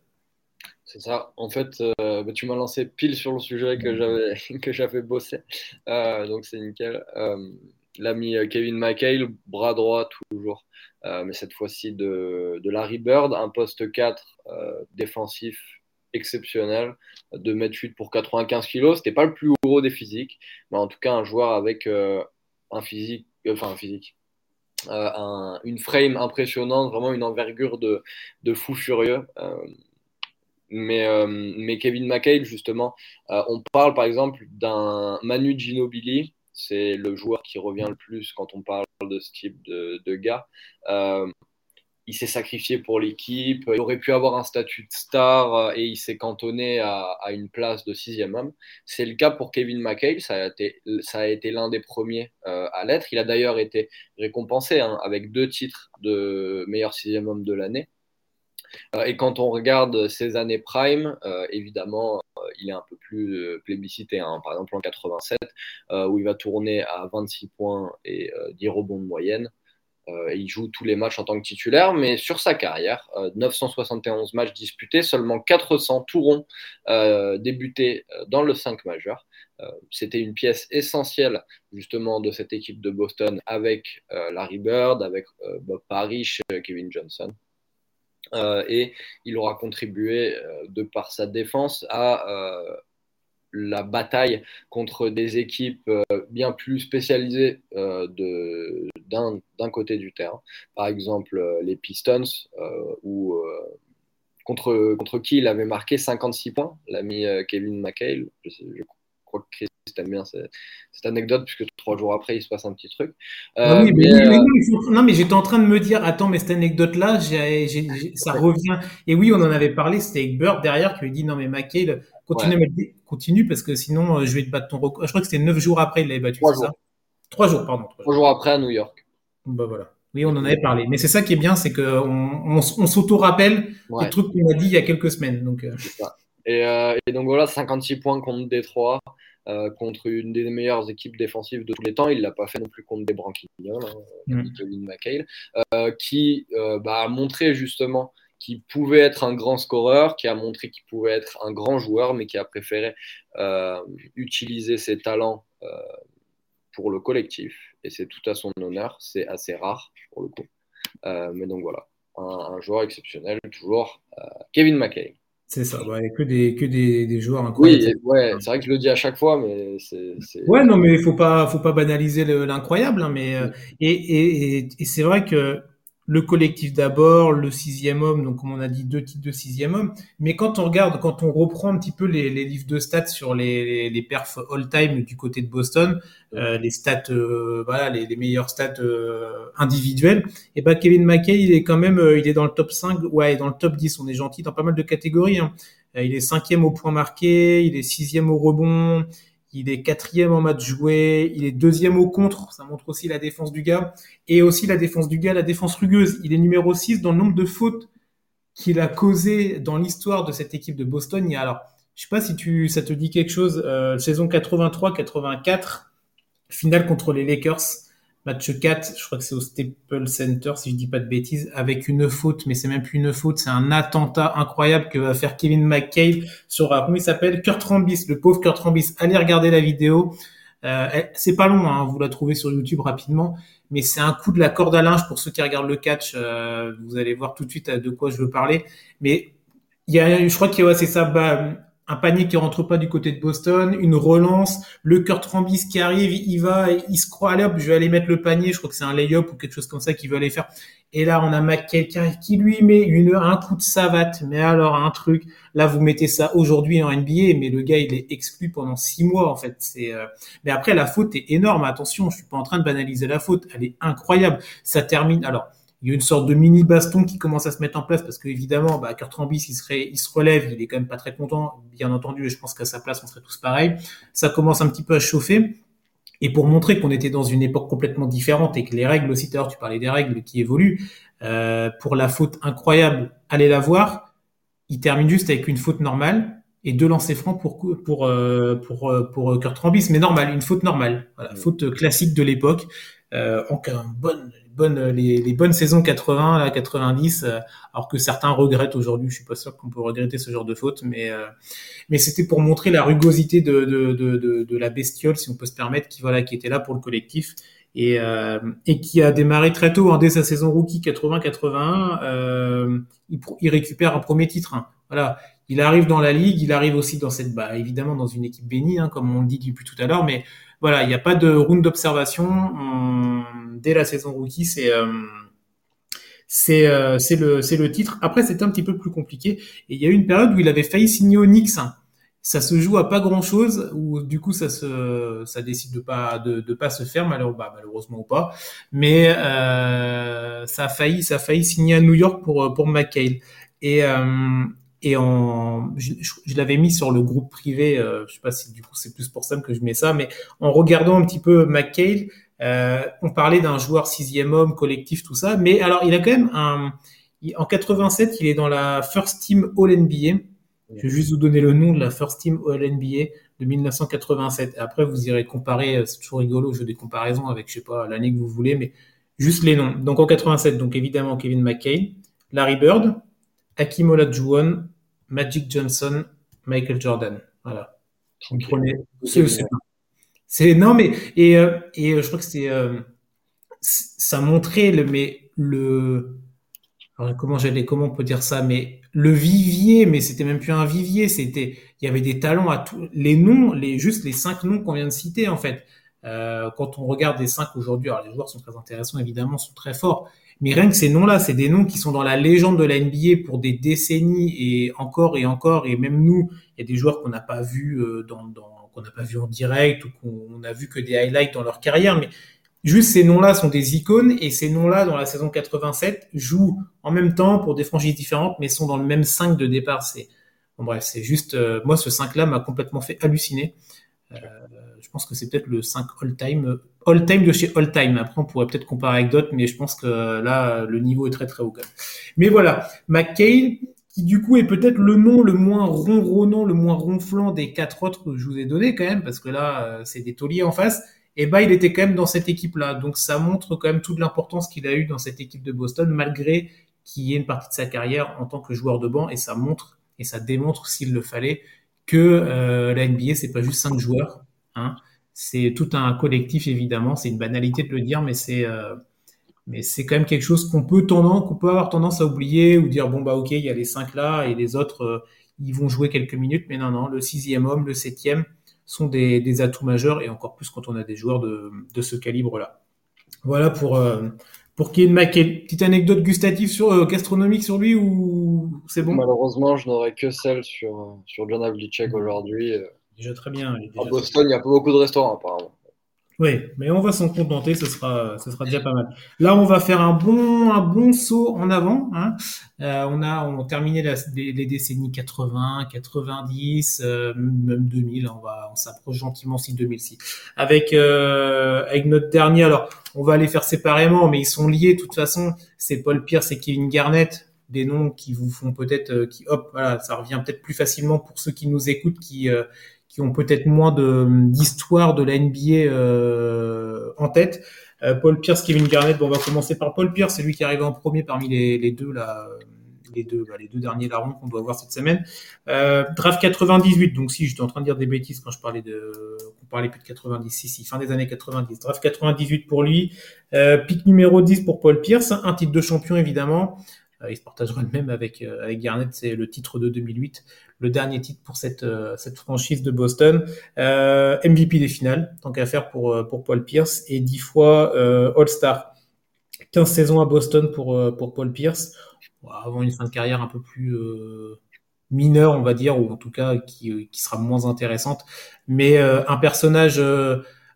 C'est ça. En fait, bah, tu m'as lancé pile sur le sujet que j'avais que j'avais bossé, donc c'est nickel. L'ami Kevin McHale, bras droit toujours, mais cette fois-ci de, de Larry Bird, un poste 4 défensif exceptionnel, de mètre 8 pour 95 kg. C'était pas le plus gros des physiques, mais en tout cas un joueur avec euh, un physique, euh, enfin un physique, euh, un, une frame impressionnante, vraiment une envergure de, de fou furieux. mais, mais Kevin McHale, justement, on parle par exemple d'un Manu Ginobili, c'est le joueur qui revient le plus quand on parle de ce type de, de gars il s'est sacrifié pour l'équipe, il aurait pu avoir un statut de star euh, et il s'est cantonné à, une place de sixième homme. C'est le cas pour Kevin McHale, ça a été, ça a été l'un des premiers euh, à l'être. Il a d'ailleurs été récompensé hein, avec deux titres de meilleur sixième homme de l'année. Euh, et quand on regarde ses années prime, évidemment, il est un peu plus plébiscité. Hein. Par exemple, en 87, où il va tourner à 26 points et 10 rebonds de moyenne. Il joue tous les matchs en tant que titulaire, mais sur sa carrière, 971 matchs disputés, seulement 400 tourons débutés dans le 5 majeur. C'était une pièce essentielle justement de cette équipe de Boston avec Larry Bird, avec Bob Parrish, Kevin Johnson. Euh, et il aura contribué, euh, de par sa défense, à euh, la bataille contre des équipes bien plus spécialisées d'un côté du terrain. Par exemple, les Pistons, ou contre, qui il avait marqué 56 points, l'ami Kevin McHale. Crois que Chris t'aime bien cette, anecdote, puisque trois jours après, il se passe un petit truc. Euh, oui, mais, euh, non, mais j'étais en train de me dire, attends, mais cette anecdote-là, ça revient. Et oui, on en avait parlé, c'était avec Bird derrière qui lui dit, non, mais McHale, continue, continue, parce que sinon, euh, je vais te battre ton record. Je crois que c'était neuf jours après, il l'avait battu, c'est ça? Trois jours, pardon. Trois, jours après à New York. Bah voilà. Oui, on en avait parlé. Mais c'est ça qui est bien, c'est qu'on on, s'auto-rappelle les trucs qu'on a dit il y a quelques semaines. Donc, et, et, donc voilà, 56 points contre Détroit. Euh, contre une des meilleures équipes défensives de tous les temps. Il ne l'a pas fait non plus contre des Branquignols, hein, mm. McHale, euh, qui euh, bah, a montré justement qu'il pouvait être un grand scoreur, qui a montré qu'il pouvait être un grand joueur, mais qui a préféré utiliser ses talents pour le collectif. Et c'est tout à son honneur, c'est assez rare pour le coup. mais donc voilà, un, joueur exceptionnel, toujours Kevin McHale. C'est ça, a que des, que des, des joueurs incroyables. Oui, ouais, c'est vrai que je le dis à chaque fois, mais c'est. Ouais, non, mais il faut pas, faut pas banaliser l'incroyable. Hein, mais, euh, et, et, et c'est vrai que le collectif d'abord, le sixième homme, donc comme on a dit deux titres de sixième homme. Mais quand on regarde, quand on reprend un petit peu les, les livres de stats sur les, les, perfs all-time du côté de Boston, euh, les stats, euh, voilà, les, les meilleurs stats euh, individuels, et ben Kevin McKay, il est quand même, il est dans le top 5, ouais, dans le top 10, on est gentil dans pas mal de catégories. Hein. Il est cinquième au point marqué, il est sixième au rebond, il est quatrième en match joué, il est deuxième au contre, ça montre aussi la défense du gars, et aussi la défense du gars, la défense rugueuse. Il est numéro 6 dans le nombre de fautes qu'il a causé dans l'histoire de cette équipe de Boston. Il y a, alors, je sais pas si tu, ça te dit quelque chose, euh, saison 83-84, finale contre les Lakers. Match 4, je crois que c'est au Staples Center, si je dis pas de bêtises, avec une faute, mais c'est même plus une faute, c'est un attentat incroyable que va faire Kevin McCabe sur, euh, comment il s'appelle, Kurt Rambis, le pauvre Kurt Rambis. Allez regarder la vidéo. Euh, c'est pas long, hein, vous la trouvez sur YouTube rapidement, mais c'est un coup de la corde à linge pour ceux qui regardent le catch. Euh, vous allez voir tout de suite de quoi je veux parler. Mais il y a, je crois qu'il y a, c'est ça, bah, un panier qui rentre pas du côté de Boston, une relance, le Kurt Rambis qui arrive, il va, il se croit, allez hop, je vais aller mettre le panier, je crois que c'est un lay-up ou quelque chose comme ça qu'il veut aller faire. Et là, on a arrive, qui lui met une, un coup de savate, mais alors un truc, là vous mettez ça aujourd'hui en NBA, mais le gars il est exclu pendant six mois en fait. C'est, euh, mais après la faute est énorme. Attention, je suis pas en train de banaliser la faute, elle est incroyable. Ça termine. Alors il y a une sorte de mini baston qui commence à se mettre en place parce qu'évidemment, bah, Kurt Rambis, il, serait, il se relève, il est quand même pas très content, bien entendu, et je pense qu'à sa place, on serait tous pareils. Ça commence un petit peu à chauffer. Et pour montrer qu'on était dans une époque complètement différente et que les règles aussi, tu parlais des règles qui évoluent, euh, pour la faute incroyable, allez la voir. Il termine juste avec une faute normale et deux lancers francs pour pour euh, pour euh, pour, Kurt Rambis, mais normal, une faute normale, voilà, faute classique de l'époque. Euh, en bonne les, bonnes saisons 80, là, 90, euh, alors que certains regrettent aujourd'hui. Je suis pas sûr qu'on peut regretter ce genre de faute, mais euh, mais c'était pour montrer la rugosité de, de, la bestiole, si on peut se permettre, qui voilà, qui était là pour le collectif et euh, et qui a démarré très tôt, hein, dès sa saison rookie 80-81, il, il, récupère un premier titre. Hein. Voilà, il arrive dans la ligue, il arrive aussi dans cette, bah, évidemment dans une équipe bénie, hein, comme on le dit depuis tout à l'heure, mais voilà, il n'y a pas de round d'observation. Dès la saison rookie, c'est euh, c'est euh, c'est le c'est le titre. Après, c'était un petit peu plus compliqué. Et il y a eu une période où il avait failli signer au Knicks. Ça se joue à pas grand chose, ou du coup ça se ça décide de pas de, de pas se faire malheureusement, bah, malheureusement ou pas. Mais euh, ça a failli ça a failli signer à New York pour pour McHale. Et et en, je, je, l'avais mis sur le groupe privé, euh, je sais pas si du coup c'est plus pour ça que je mets ça, mais en regardant un petit peu McHale, euh, on parlait d'un joueur sixième homme, collectif, tout ça, mais alors il a quand même un, en 87, il est dans la First Team All NBA, Je vais juste vous donner le nom de la First Team All-NBA de 1987. après, vous irez comparer, euh, c'est toujours rigolo, je fais des comparaisons avec, je sais pas, l'année que vous voulez, mais juste les noms. Donc en 87, donc évidemment Kevin McKay, Larry Bird, Hakim Olajuwon, Magic Johnson, Michael Jordan. Voilà. c'est non mais et, euh, et euh, je crois que c'est ça montrait le mais le comment j'allais comment on peut dire ça mais le vivier mais c'était même plus un vivier c'était il y avait des talents à tous les noms les juste les cinq noms qu'on vient de citer en fait euh, quand on regarde les cinq aujourd'hui alors les joueurs sont très intéressants évidemment sont très forts mais rien que ces noms-là c'est des noms qui sont dans la légende de la NBA pour des décennies et encore et encore et même nous il y a des joueurs qu'on n'a pas vu euh, dans, dans qu'on n'a pas vu en direct ou qu'on a vu que des highlights dans leur carrière mais Juste ces noms-là sont des icônes et ces noms-là dans la saison 87 jouent en même temps pour des franchises différentes mais sont dans le même 5 de départ. C'est bon, bref, c'est juste euh, moi ce 5 là m'a complètement fait halluciner. Euh, je pense que c'est peut-être le 5 all-time all-time de chez all-time. Après on pourrait peut-être comparer avec d'autres mais je pense que là le niveau est très très haut quand même. Mais voilà, McCain qui du coup est peut-être le nom le moins ronronnant, le moins ronflant des quatre autres que je vous ai donné quand même parce que là euh, c'est des tauliers en face et bah il était quand même dans cette équipe-là. Donc ça montre quand même toute l'importance qu'il a eu dans cette équipe de Boston, malgré qu'il y ait une partie de sa carrière en tant que joueur de banc. Et ça montre et ça démontre, s'il le fallait, que euh, la NBA c'est pas juste cinq joueurs. C'est tout un collectif évidemment. C'est une banalité de le dire, mais c'est euh, quand même quelque chose qu'on peut tendance, peut avoir tendance à oublier ou dire bon bah ok il y a les cinq là et les autres euh, ils vont jouer quelques minutes, mais non non le sixième homme, le septième sont des, atouts majeurs et encore plus quand on a des joueurs de, ce calibre-là. Voilà pour, euh, pour Ken Petite anecdote gustative sur, gastronomique sur lui ou c'est bon? Malheureusement, je n'aurai que celle sur, sur John Havlicek aujourd'hui. Déjà très bien. à Boston, il y a pas beaucoup de restaurants apparemment. Oui, mais on va s'en contenter, ce sera, ce sera déjà pas mal. Là, on va faire un bon, un bon saut en avant. Hein. Euh, on a, on a terminé les, décennies 80, 90, euh, même 2000. On va, on s'approche gentiment si 2006. Avec, euh, avec notre dernier. Alors, on va les faire séparément, mais ils sont liés de toute façon. C'est Paul Pierce et Kevin Garnett, des noms qui vous font peut-être, euh, qui, hop, voilà, ça revient peut-être plus facilement pour ceux qui nous écoutent, qui euh, qui ont peut-être moins d'histoire de la NBA euh, en tête. Euh, Paul Pierce, Kevin Garnett. Bon, on va commencer par Paul Pierce, c'est lui qui est arrivé en premier parmi les, les deux là, les deux, bah, les deux derniers larrons qu'on doit voir cette semaine. Euh, draft 98. Donc si j'étais en train de dire des bêtises quand je parlais de, on parlait plus de 90. Si, si, fin des années 90. Draft 98 pour lui. Euh, pick numéro 10 pour Paul Pierce. Un titre de champion évidemment. Euh, il se partagera le même avec euh, avec Garnett. C'est le titre de 2008 le dernier titre pour cette, euh, cette franchise de Boston. Euh, MVP des finales, tant qu'à faire pour, euh, pour Paul Pierce, et 10 fois All-Star. 15 saisons à Boston pour, pour Paul Pierce, avant une fin de carrière un peu plus mineure, on va dire, ou en tout cas qui, qui sera moins intéressante. Mais un personnage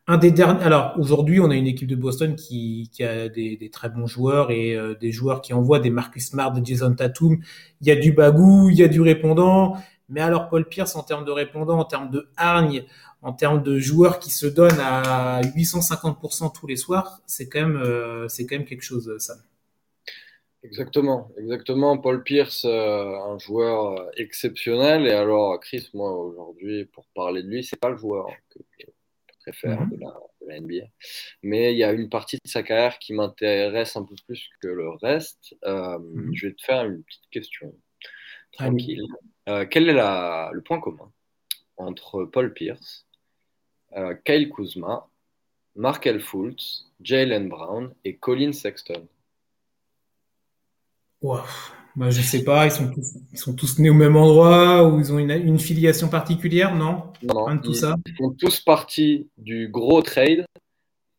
un des derniers. Alors aujourd'hui, on a une équipe de Boston qui, qui a des, des, très bons joueurs et des joueurs qui envoient des Marcus Smart, des Jason Tatum. Il y a du bagou, il y a du répondant, mais alors Paul Pierce, en termes de répondants, en termes de hargne, en termes de joueurs qui se donnent à 850% tous les soirs, c'est quand même, euh, c'est quand même quelque chose, Sam. Exactement, exactement. Paul Pierce, euh, un joueur euh, exceptionnel. Et alors, Chris, moi aujourd'hui, pour parler de lui, c'est pas le joueur que je préfère mhm. de, la, NBA. Mais il y a une partie de sa carrière qui m'intéresse un peu plus que le reste. Mhm. Je vais te faire une petite question. Tranquille. Euh, quel est le point commun entre Paul Pierce, euh, Kyle Kuzma, Markel Fultz, Jalen Brown et Colin Sexton? Wow. bah, Je sais pas, ils sont, tous, ils sont tous nés au même endroit ou ils ont une, filiation particulière, non? Non, tout ils ça. font tous partie du gros trade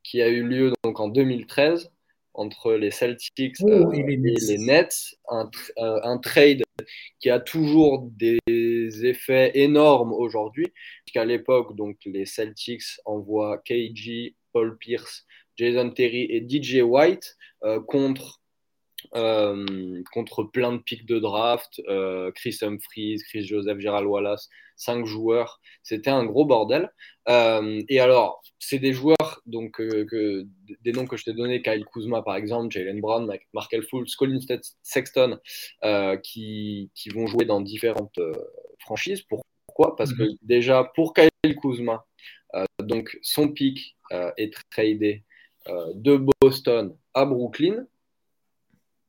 qui a eu lieu donc en 2013 entre les Celtics oh, et, euh, les Nets, un, un, trade qui a toujours des effets énormes aujourd'hui, puisqu'à l'époque, donc, les Celtics envoient KG, Paul Pierce, Jason Terry et DJ White euh, contre contre plein de pics de draft, euh, Chris Humphries, Chris Joseph, Gerald Wallace, cinq joueurs. C'était un gros bordel. Euh, et alors, c'est des joueurs, donc que, des noms que je t'ai donnés, Kyle Kuzma par exemple, Jalen Brown, Markel Fultz, Colin Sexton, qui, qui, vont jouer dans différentes franchises. Pourquoi? Parce que mhm. déjà, pour Kyle Kuzma, donc son pic est tradé de Boston à Brooklyn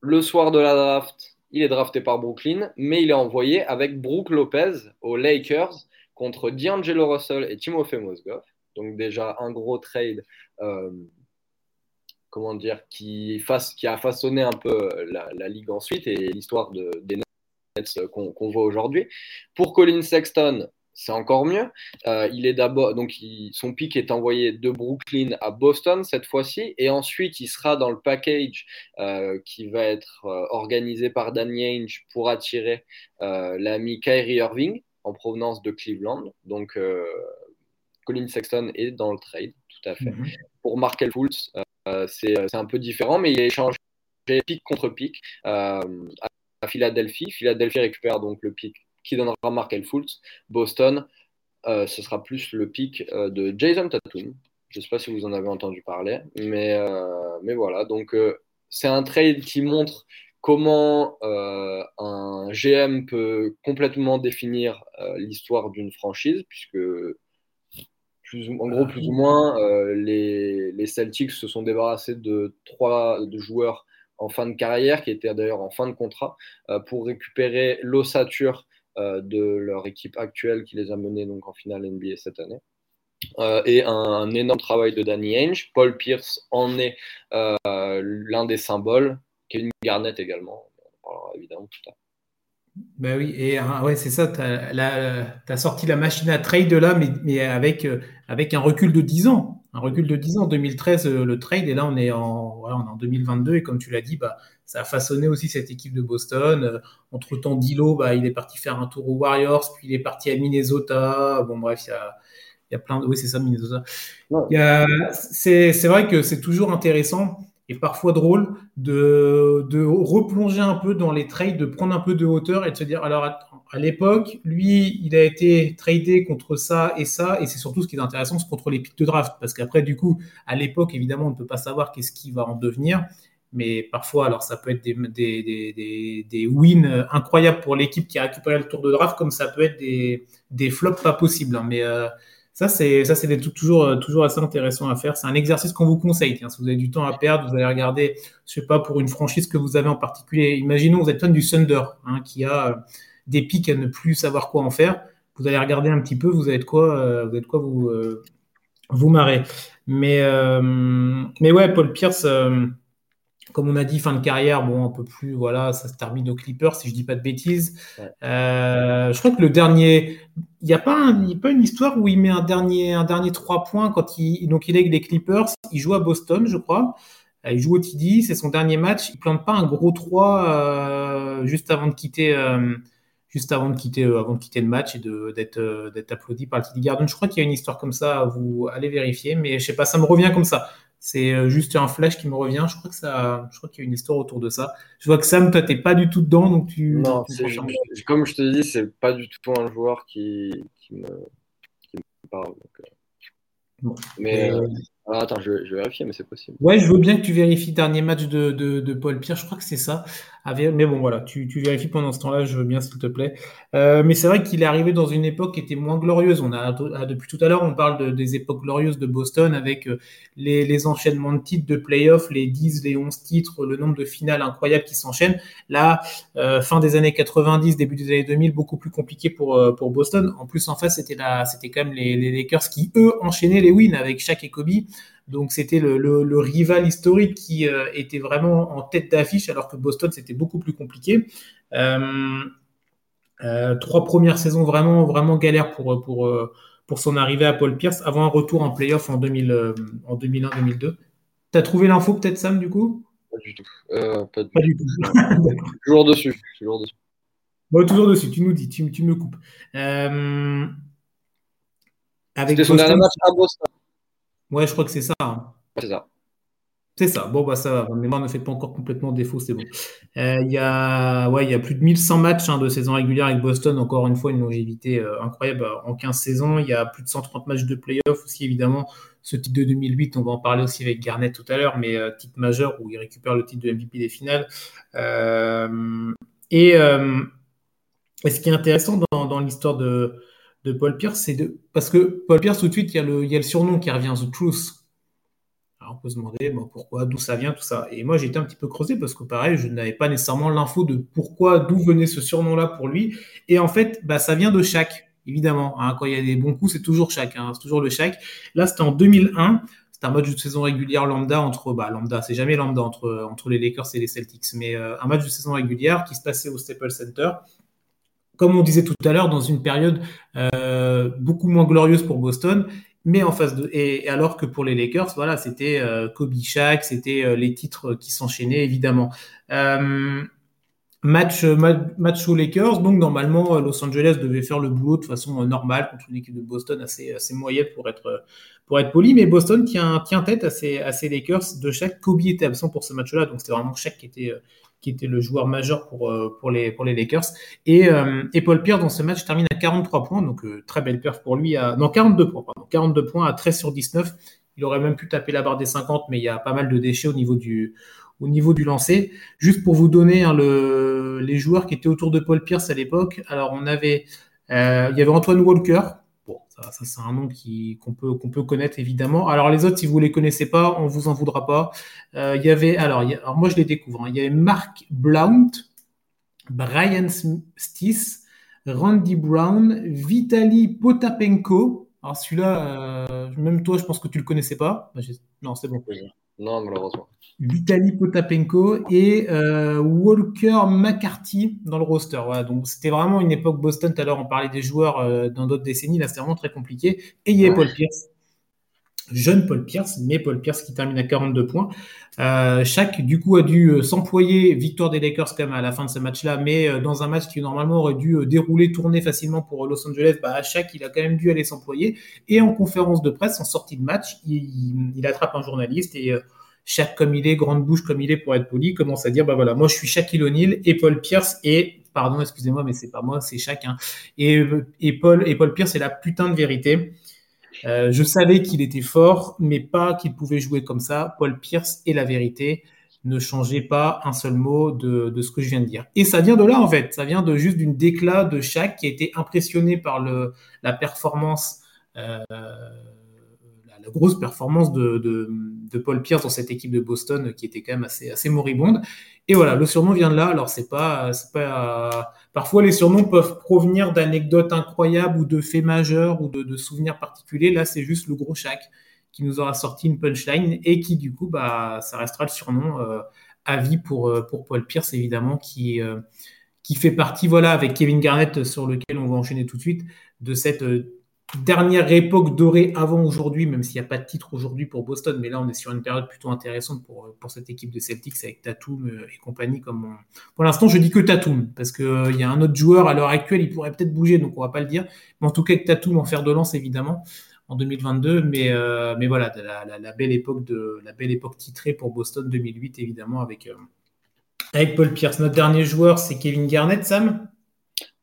le soir de la draft, il est drafté par Brooklyn, mais il est envoyé avec Brooke Lopez aux Lakers contre D'Angelo Russell et Timofey Mozgov. Donc déjà un gros trade, euh, qui, a façonné un peu la, ligue ensuite et l'histoire de, des Nets qu'on voit aujourd'hui. Pour Colin Sexton, c'est encore mieux. Euh, il est d'abord donc son pic est envoyé de Brooklyn à Boston cette fois-ci, et ensuite il sera dans le package euh, qui va être euh, organisé par Danny Ainge pour attirer l'ami Kyrie Irving en provenance de Cleveland. Donc Colin Sexton est dans le trade, tout à fait. Mhm. Pour Markel Fultz, c'est un peu différent, mais il est échangé pic contre pic à Philadelphie. Philadelphie récupère donc le pic qui donnera Markel Fultz. Boston, euh, ce sera plus le pic euh, de Jason Tatum. Je ne sais pas si vous en avez entendu parler, mais, euh, mais voilà. Donc, c'est un trade qui montre comment un GM peut complètement définir l'histoire d'une franchise, puisque en gros, plus ou moins, les, les, Celtics se sont débarrassés de trois de joueurs en fin de carrière, qui étaient d'ailleurs en fin de contrat, pour récupérer l'ossature de leur équipe actuelle qui les a menés donc en finale NBA cette année. Euh, et un, énorme travail de Danny Ainge. Paul Pierce en est euh, l'un des symboles. Kevin Garnett également. On parlera évidemment tout à l'heure. Ben oui, et ouais, c'est ça, tu as, sorti la machine à trade là, mais, mais avec, avec un recul de 10 ans. Un recul de 10 ans. 2013, le trade, et là, on est en, voilà, on est en 2022, et comme tu l'as dit, bah, ça a façonné aussi cette équipe de Boston. Euh, entre-temps, Dilo, bah, il est parti faire un tour aux Warriors, puis il est parti à Minnesota. Bon, bref, il y a, il y a plein de... Oui, c'est ça, Minnesota. C'est vrai que c'est toujours intéressant et parfois drôle de, replonger un peu dans les trades, de prendre un peu de hauteur et de se dire, alors à l'époque, lui, il a été tradé contre ça et ça, et c'est surtout ce qui est intéressant, c'est contre les pics de draft, parce qu'après, du coup, à l'époque, évidemment, on ne peut pas savoir qu'est-ce qui va en devenir, mais parfois, alors ça peut être des, wins incroyables pour l'équipe qui a récupéré le tour de draft, comme ça peut être des, des flops pas possibles. Hein. Mais euh, ça, c'est ça, c'est toujours toujours assez intéressant à faire. C'est un exercice qu'on vous conseille. Si vous avez du temps à perdre, vous allez regarder, je sais pas, pour une franchise que vous avez en particulier. Imaginons vous êtes fan du Thunder, hein, qui a euh, des pics à ne plus savoir quoi en faire. Vous allez regarder un petit peu, vous avez de quoi, euh, vous avez quoi vous vous marrer. Mais mais ouais, Paul Pierce comme on a dit, fin de carrière, bon, on peut plus, voilà, ça se termine aux Clippers, si je dis pas de bêtises. Euh, je crois que le dernier, il n'y a pas, pas une histoire où il met un dernier, un dernier 3 points quand il, donc il est avec les Clippers, il joue à Boston, je crois. Euh, il joue au TD, c'est son dernier match. Il plante pas un gros 3 euh, juste avant de quitter, juste avant de quitter, avant de quitter le match et d'être, d'être applaudi par le TD Garden. Je crois qu'il y a une histoire comme ça. Vous allez vérifier, mais je sais pas, ça me revient comme ça. C'est euh, juste un flash qui me revient. Je crois que ça, je crois qu'il y a une histoire autour de ça. Je vois que Sam, toi, t'es pas du tout dedans, donc tu. Non, comme je te dis, c'est pas du tout un joueur qui, qui, me, qui me, parle. Euh. Mais euh, ah, attends, je, vais vérifier, mais c'est possible. Ouais, je veux bien que tu vérifies dernier match de, de, de Paul Pierre. Je crois que c'est ça. Mais bon, voilà, tu, tu vérifies pendant ce temps-là, je veux bien, s'il te plaît. Euh, mais c'est vrai qu'il est arrivé dans une époque qui était moins glorieuse. On a ah, depuis tout à l'heure, on parle de, des époques glorieuses de Boston avec euh, les, les enchaînements de titres de playoffs, les 10, les 11 titres, le nombre de finales incroyables qui s'enchaînent. Là, euh, fin des années 90, début des années 2000, beaucoup plus compliqué pour euh, pour Boston. En plus, en face, c'était quand même les, les Lakers qui eux enchaînaient les wins avec Shaq et Kobe. Donc c'était le, le, rival historique qui euh, était vraiment en tête d'affiche, alors que Boston c'était beaucoup plus compliqué. Euh, euh, trois premières saisons vraiment vraiment galères pour pour pour son arrivée à Paul Pierce avant un retour en playoff en 2000 en 2001-2002. T'as trouvé l'info peut-être Sam du coup? Pas du tout. pas, du, tout. toujours dessus. Toujours dessus. Bon, toujours dessus. Tu nous dis, tu, tu me coupes. Avec C'était son dernier match à Boston. Ouais, je crois que c'est ça. Hein. C'est ça. C'est ça. Bon, bah ça va. Ma mémoire ne fait pas encore complètement défaut, c'est bon. Euh, il y a, ouais, y a plus de 1100 matchs hein, de saison régulière avec Boston. Encore une fois, une longévité euh, incroyable en 15 saisons. Il y a plus de 130 matchs de playoffs aussi, évidemment. Ce titre de 2008, on va en parler aussi avec Garnett tout à l'heure, mais euh, titre majeur où il récupère le titre de MVP des finales. et, et, ce qui est intéressant dans, dans l'histoire de, de Paul Pierce, c'est de parce que Paul Pierce tout de suite, il y a le, surnom qui revient, The Truth on peut se demander pourquoi, d'où ça vient, tout ça. Et moi, j'ai été un petit peu creusé parce que pareil, je n'avais pas nécessairement l'info de pourquoi, d'où venait ce surnom-là pour lui. Et en fait, bah, ça vient de Shaq, évidemment. Hein. quand il y a des bons coups, c'est toujours Shaq, hein. c'est toujours le Shaq. Là, c'était en 2001. C'était un match de saison régulière lambda entre, bah, lambda, c'est jamais lambda entre, entre les Lakers et les Celtics, mais euh, un match de saison régulière qui se passait au Staples Center comme on disait tout à l'heure, dans une période euh, beaucoup moins glorieuse pour Boston mais en face de et alors que pour les Lakers, voilà, c'était euh, Kobe Shaq, c'était euh, les titres qui s'enchaînaient évidemment. Match, match aux Lakers, donc normalement Los Angeles devait faire le boulot de façon normale contre une équipe de Boston assez assez moyenne pour être pour être poli, mais Boston tient tient tête à ces Lakers de Shaq. Kobe était absent pour ce match-là, donc c'était vraiment Shaq qui était qui était le joueur majeur pour, euh, pour, les, pour les Lakers. Et, euh, et Paul Pierce, dans ce match, termine à 43 points, donc euh, très belle perf pour lui. À, non, 42 points, pardon, 42 points à 13 sur 19. Il aurait même pu taper la barre des 50, mais il y a pas mal de déchets au niveau du, au niveau du lancer. Juste pour vous donner hein, le, les joueurs qui étaient autour de Paul Pierce à l'époque. Alors, on avait, il y avait Antoine Walker, ça, c'est un nom qu'on peut, qu'on peut connaître évidemment. Alors les autres, si vous les connaissez pas, on vous en voudra pas. Euh, il y avait, alors, moi je les découvre. Hein. Il y avait Mark Blount, Brian Stis, Randy Brown, Vitaly Potapenko. Alors celui-là, euh, même toi, je pense que tu le connaissais pas. Non, c'est bon. Non, malheureusement. Vitaly Potapenko et euh, Walker McCarthy dans le roster. Voilà, donc c'était vraiment une époque Boston. Tout à l'heure, on parlait des joueurs euh, dans d'autres décennies. Là, c'était vraiment très compliqué. Et il y avait Paul Pierce, jeune Paul Pierce, mais Paul Pierce qui termine à 42 points. Euh, chaque, du coup, a dû euh, s'employer, victoire des Lakers quand même à la fin de ce match-là, mais euh, dans un match qui normalement aurait dû dérouler, tourner facilement pour Los Angeles, bah, chaque, il a quand même dû aller s'employer. Et en conférence de presse, en sortie de match, il, attrape un journaliste et chaque comme il est, grande bouche comme il est pour être poli, commence à dire bah voilà, moi je suis Shaquille O'Neal et Paul Pierce et pardon, excusez-moi, mais c'est pas moi, c'est chacun. Et, et Paul et Paul Pierce, c'est la putain de vérité. Euh, je savais qu'il était fort, mais pas qu'il pouvait jouer comme ça. Paul Pierce est la vérité. Ne changez pas un seul mot de, ce que je viens de dire. Et ça vient de là, en fait. Ça vient de juste d'une déclat de Shaq qui a été impressionné par la performance euh, la grosse performance de, de, Paul Pierce dans cette équipe de Boston qui était quand même assez, assez moribonde. Et voilà, le surnom vient de là. Alors, c'est pas, c'est pas. Parfois, les surnoms peuvent provenir d'anecdotes incroyables ou de faits majeurs ou de, souvenirs particuliers. Là, c'est juste le gros Shaq qui nous aura sorti une punchline et qui, du coup, bah, ça restera le surnom euh, à vie pour, euh, pour Paul Pierce, évidemment, qui, euh, qui fait partie, voilà, avec Kevin Garnett, sur lequel on va enchaîner tout de suite, de cette dernière époque dorée avant aujourd'hui, même s'il n'y a pas de titre aujourd'hui pour Boston, mais là on est sur une période plutôt intéressante pour, pour cette équipe de Celtics avec Tatum euh, et compagnie. Comme Pour l'instant, je dis que Tatum, parce qu'il euh, y a un autre joueur à l'heure actuelle, il pourrait peut-être bouger, donc on va pas le dire. Mais en tout cas, avec Tatum en fer de lance, évidemment, en 2022. Mais, euh, mais voilà, la, belle époque de, la belle époque titrée pour Boston 2008, évidemment, avec, avec Paul Pierce. Notre dernier joueur, c'est Kevin Garnett, Sam?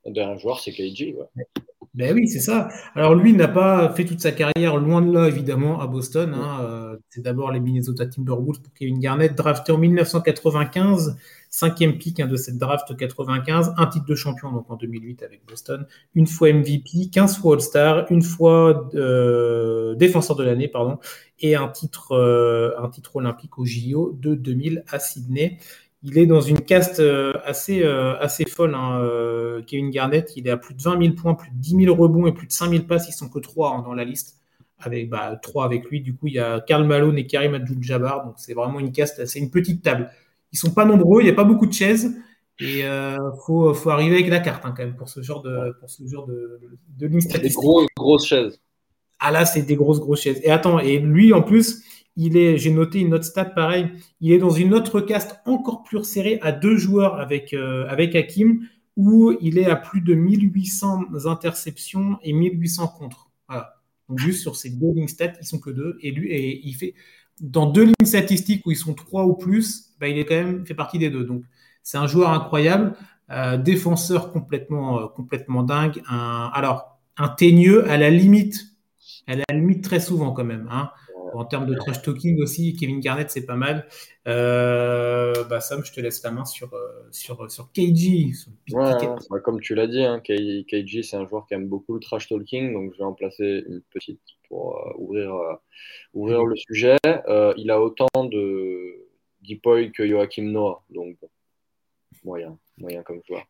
Notre dernier joueur, c'est KG, ouais. Ben oui, c'est ça. Alors lui n'a pas fait toute sa carrière loin de là, évidemment, à Boston. Hein. Euh, c'est d'abord les Minnesota Timberwolves pour Kevin Garnett, drafté en 1995, cinquième pick hein, de cette draft 95, un titre de champion donc en 2008 avec Boston, une fois MVP, 15 fois All-Star, une fois euh, défenseur de l'année, pardon, et un titre, euh, un titre olympique au JO de 2000 à Sydney il est dans une caste euh, assez, euh, assez folle. Hein, euh, Kevin Garnett, il est à plus de 20 000 points, plus de 10 000 rebonds et plus de 5 000 passes. Ils sont que 3 hein, dans la liste. Avec bah, 3 avec lui. Du coup, il y a Karl Malone et Karim Abdul-Jabbar. Donc, c'est vraiment une caste, c'est une petite table. Ils sont pas nombreux, il n'y a pas beaucoup de chaises. Et il faut, faut, arriver avec la carte hein, quand même pour ce genre de, pour ce genre de, de ligne Des grosses, grosses chaises. Ah là, c'est des grosses, grosses chaises. Et attends, et lui, en plus, il est, j'ai noté une autre stat pareil, il est dans une autre caste encore plus resserrée à deux joueurs avec, euh, avec Hakim, où il est à plus de 1800 interceptions et 1800 contre. Voilà. Donc juste sur ces deux lignes stats, ils sont que deux. Et lui, et il fait. dans deux lignes statistiques où ils sont trois ou plus, bah, il est quand même fait partie des deux. Donc c'est un joueur incroyable, euh, défenseur complètement euh, complètement dingue. Un, alors un teigneux à la limite, à la limite très souvent quand même. Hein. En termes de trash talking aussi, Kevin Garnett, c'est pas mal. Euh, bah Sam, je te laisse la main sur, euh, sur, sur KG. Bah, comme tu l'as dit, hein, KG, c'est un joueur qui aime beaucoup le trash talking, donc je vais en placer une petite pour euh, ouvrir, ouvrir le sujet. il a autant de Deepoy que Joachim Noah, donc moyen, moyen comme joueur.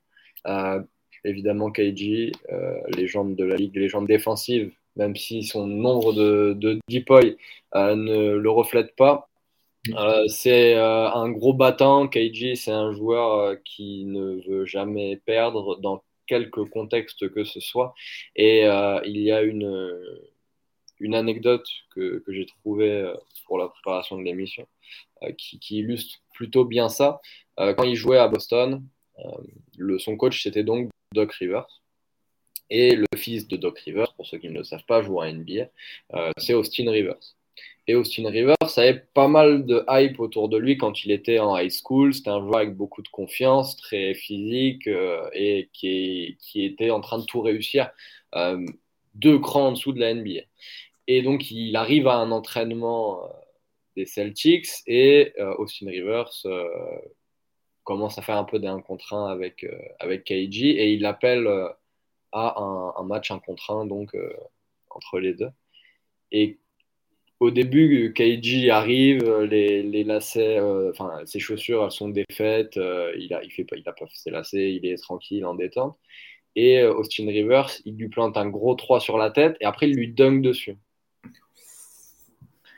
évidemment, KG, légende de la ligue, légende défensive même si son nombre de, de deepoy euh, ne le reflète pas. Euh, c'est euh, un gros battant. Keiji, c'est un joueur qui ne veut jamais perdre dans quelque contexte que ce soit. Et il y a une, une anecdote que, que j'ai trouvée pour la préparation de l'émission qui, qui, illustre plutôt bien ça. quand il jouait à Boston, le, son coach, c'était donc Doc Rivers. Et le fils de Doc Rivers, pour ceux qui ne le savent pas, joue à NBA, euh, c'est Austin Rivers. Et Austin Rivers avait pas mal de hype autour de lui quand il était en high school. C'était un joueur avec beaucoup de confiance, très physique euh, et qui, était en train de tout réussir euh, deux crans en dessous de la NBA. Et donc il arrive à un entraînement des Celtics et Austin Rivers commence à faire un peu d'un contre un avec, avec KG et il l'appelle à un, match un contre un donc euh, entre les deux. Et au début, Keiji arrive, les, les lacets, euh, enfin ses chaussures, elles sont défaites, euh, il a, il fait pas, il a pas fait ses lacets, il est tranquille, en détente. Et Austin Rivers, il lui plante un gros 3 sur la tête et après il lui dunk dessus.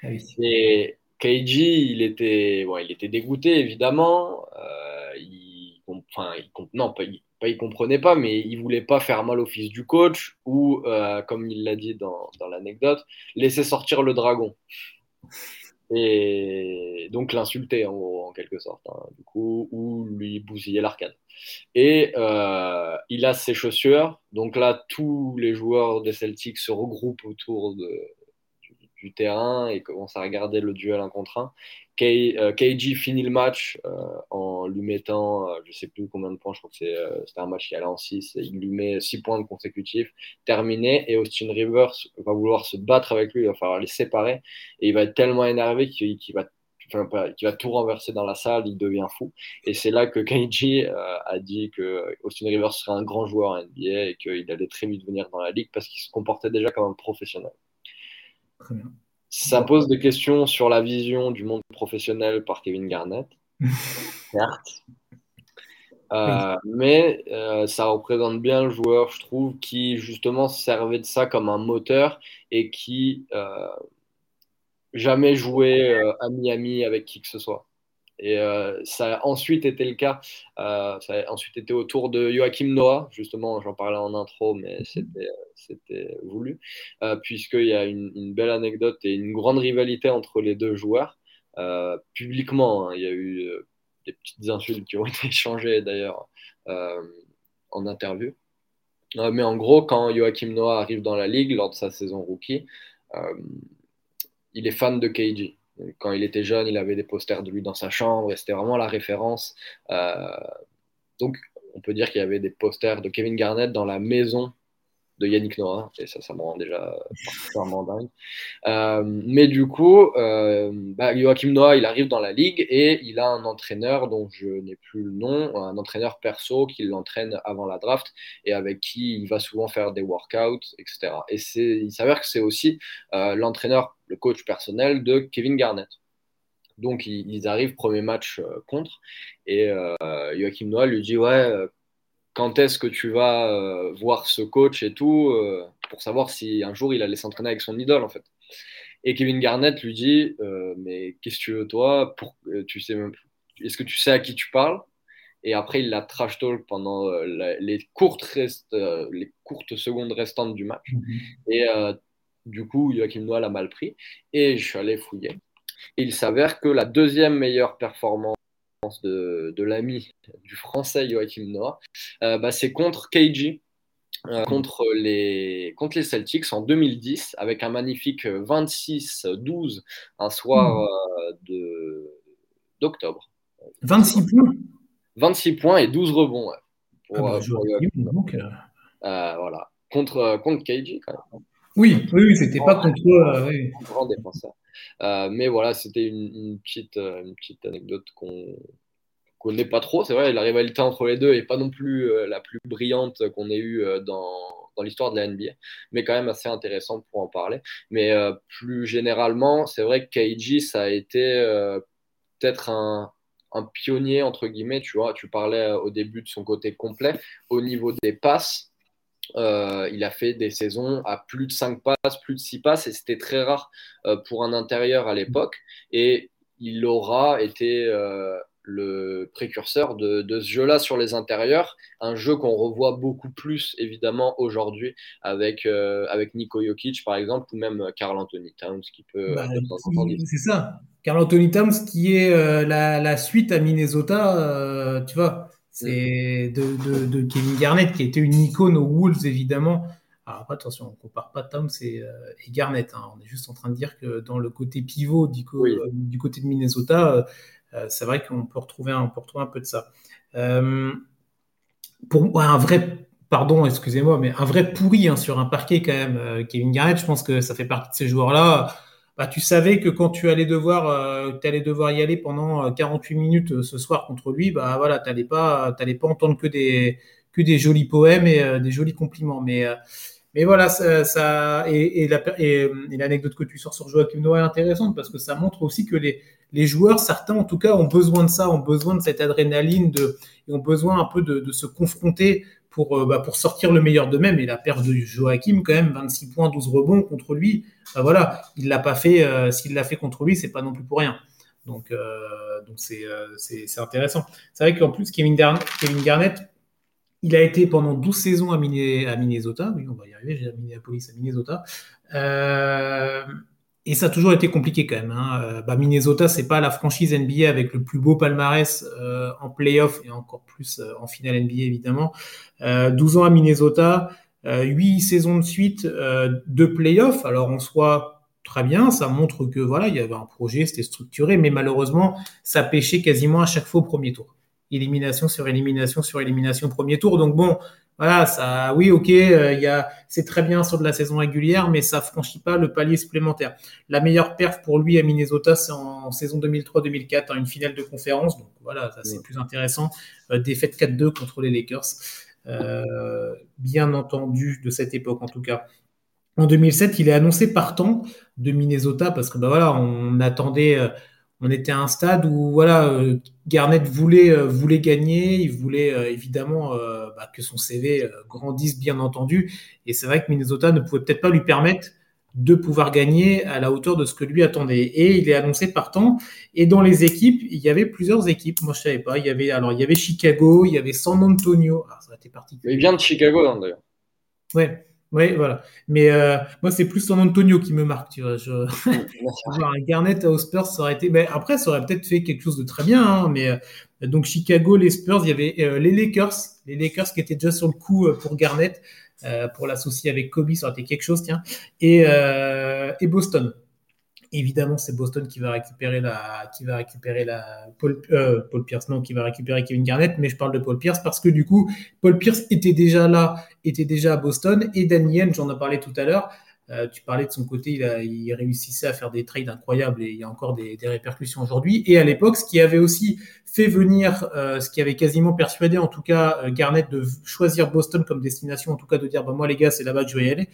Ah et Keiji, il était, bon, il était dégoûté évidemment. il, enfin, il, non, pas, il, il comprenait pas, mais il voulait pas faire mal au fils du coach ou, euh, comme il l'a dit dans, l'anecdote, laisser sortir le dragon. Et donc l'insulter en, quelque sorte, hein, du coup, ou lui bousiller l'arcade. Et euh, il a ses chaussures, donc là, tous les joueurs des Celtics se regroupent autour de, du terrain et commence à regarder le duel un contre un. KG euh, finit le match euh, en lui mettant, euh, je sais plus combien de points, je crois que c'était un match qui allait en 6, il lui met 6 points de consécutifs, terminé, et Austin Rivers va vouloir se battre avec lui, il va falloir les séparer, et il va être tellement énervé qu'il va va tout renverser dans la salle, il devient fou. Et c'est là que Keiji a dit que Austin Rivers serait un grand joueur en NBA et qu'il allait très vite venir dans la ligue parce qu'il se comportait déjà comme un professionnel. Ça pose des questions sur la vision du monde professionnel par Kevin Garnett, certes. Euh, mais euh, ça représente bien le joueur, je trouve, qui justement servait de ça comme un moteur et qui euh, jamais jouait à Miami avec qui que ce soit. Et euh, ça a ensuite été le cas, euh, ça a ensuite été au tour de Joachim Noah, justement, j'en parlais en intro, mais mhm. c'était voulu, euh, puisqu'il y a une, belle anecdote et une grande rivalité entre les deux joueurs. publiquement, hein, il y a eu des petites insultes qui ont été échangées d'ailleurs en interview. mais en gros, quand Joachim Noah arrive dans la ligue lors de sa saison rookie, il est fan de KG. Quand il était jeune, il avait des posters de lui dans sa chambre et c'était vraiment la référence. Euh, donc, on peut dire qu'il y avait des posters de Kevin Garnett dans la maison de Yannick Noah, et ça, ça me rend déjà particulièrement dingue. Euh, mais du coup, euh, bah, Joachim Noah, il arrive dans la ligue et il a un entraîneur dont je n'ai plus le nom, un entraîneur perso qui l'entraîne avant la draft et avec qui il va souvent faire des workouts, etc. Et il s'avère que c'est aussi euh, l'entraîneur, le coach personnel de Kevin Garnett. Donc ils, arrivent, premier match contre, et Joachim Noah lui dit Ouais, quand est-ce que tu vas euh, voir ce coach et tout euh, pour savoir si un jour il allait s'entraîner avec son idole en fait. Et Kevin Garnett lui dit euh, mais qu'est-ce que tu veux toi? Pour, tu sais est-ce que tu sais à qui tu parles? Et après il la trash talk pendant les courtes les courtes secondes restantes du match. Mhm. Et du coup Joachim Noah l'a mal pris et je suis allé fouiller. Et il s'avère que la deuxième meilleure performance de, l'ami du français Joachim Noah, euh, bah, c'est contre Keiji. euh, contre, les, contre les Celtics en 2010 avec un magnifique 26-12 un soir de, d'octobre. 26 points? 26 points et 12 rebonds. Ah bah, voilà. Contre, contre KG quand même. Oui, c'était pas contre eux. Oui. Grand défenseur. Euh, mais voilà, c'était une, petite, euh, une petite anecdote qu'on connaît pas trop. C'est vrai, la rivalité entre les deux est pas non plus euh, la plus brillante qu'on ait eue dans, dans l'histoire de la NBA, mais quand même assez intéressante pour en parler. Mais plus généralement, c'est vrai que KG, ça a été peut-être un, un pionnier, entre guillemets, tu vois. Tu parlais au début de son côté complet. Au niveau des passes, euh, il a fait des saisons à plus de 5 passes, plus de 6 passes, et c'était très rare euh, pour un intérieur à l'époque. Et il aura été euh, le précurseur de, ce jeu-là sur les intérieurs, un jeu qu'on revoit beaucoup plus évidemment aujourd'hui avec, avec Nico Jokic par exemple, ou même Carl Anthony Towns qui peut... Bah, c'est ça, Carl Anthony Towns qui est la, la, suite à Minnesota, tu vois c'est de, de, Kevin Garnett, qui était une icône aux Wolves, évidemment. Alors attention, on ne compare pas Tom et, euh, et Garnett. Hein. On est juste en train de dire que dans le côté pivot du, euh, du côté de Minnesota, euh, c'est vrai qu'on peut, retrouver un, peut retrouver un peu de ça. pour un vrai, pardon, excusez-moi, mais un vrai pourri hein, sur un parquet quand même, Kevin Garnett, je pense que ça fait partie de ces joueurs-là bah, tu savais que quand tu allais devoir, euh, devoir y aller pendant 48 euh, minutes euh, ce soir contre lui, bah voilà, pas, pas entendre que des que des jolis poèmes et des jolis compliments. Mais mais voilà, ça, et, et l'anecdote que tu sors sur Joachim Noah est intéressante parce que ça montre aussi que les, les joueurs, certains en tout cas, ont besoin de ça, ont besoin de cette adrénaline, de, et ont besoin un peu de se confronter pour, euh, bah, pour sortir le meilleur d'eux-mêmes. Et la perte de Joachim, quand même, 26 points, 12 rebonds contre lui, bah, voilà, il l'a pas fait. Euh, s'il l'a fait contre lui, c'est pas non plus pour rien. Donc, euh, donc c'est, intéressant. C'est vrai qu'en plus, Kevin, Garnett, il a été pendant 12 saisons à, Minnesota. Oui, on va y arriver, j'ai Minneapolis, à Minnesota. Euh, et ça a toujours été compliqué quand même. Hein. Euh, bah, Minnesota, c'est pas la franchise NBA avec le plus beau palmarès euh, en playoff et encore plus euh, en finale NBA évidemment. 12 ans à Minnesota, 8 saisons de suite de playoff. Alors en soi, très bien, ça montre que voilà, il y avait un projet, c'était structuré, mais malheureusement, ça pêchait quasiment à chaque fois au premier tour. Élimination sur élimination sur élimination premier tour. Donc bon, voilà, ça, oui, ok, euh, c'est très bien sur de la saison régulière, mais ça franchit pas le palier supplémentaire. La meilleure perf pour lui à Minnesota, c'est en, saison 2003-2004, en une finale de conférence. Donc voilà, ça c'est plus intéressant. Euh, défaite 4-2 contre les Lakers. Euh, bien entendu de cette époque en tout cas. En 2007, il est annoncé partant de Minnesota parce que bah voilà, on attendait on était à un stade où voilà, euh, Garnett voulait, euh, voulait gagner, il voulait euh, évidemment bah, que son CV grandisse bien entendu. Et c'est vrai que Minnesota ne pouvait peut-être pas lui permettre de pouvoir gagner à la hauteur de ce que lui attendait. Et il est annoncé partant. Et dans les équipes, il y avait plusieurs équipes. Moi, je savais pas. Il y avait alors il y avait Chicago, il y avait San Antonio. Ah, ça a été particulier. Il vient de Chicago, hein, d'ailleurs. Ouais. Oui, voilà. Mais euh, moi, c'est plus San Antonio qui me marque. Tu vois. Je... un Garnett aux Spurs, ça aurait été. Mais après, ça aurait peut-être fait quelque chose de très bien. Hein, mais euh, donc Chicago, les Spurs, il y avait euh, les Lakers, les Lakers qui étaient déjà sur le coup pour Garnett, pour l'associer avec Kobe, ça aurait été quelque chose, tiens. Et, et Boston. Évidemment, c'est Boston qui va récupérer la, qui va récupérer la Paul, euh, Paul, Pierce, non, qui va récupérer Kevin Garnett, mais je parle de Paul Pierce parce que du coup, Paul Pierce était déjà là, était déjà à Boston, et Daniel, j'en ai parlé tout à l'heure, euh, tu parlais de son côté, il, a, réussissait à faire des trades incroyables et il y a encore des, répercussions aujourd'hui. Et à l'époque, ce qui avait aussi fait venir, euh, ce qui avait quasiment persuadé en tout cas Garnett de choisir Boston comme destination, en tout cas de dire bah, moi les gars, c'est là-bas que je vais y aller.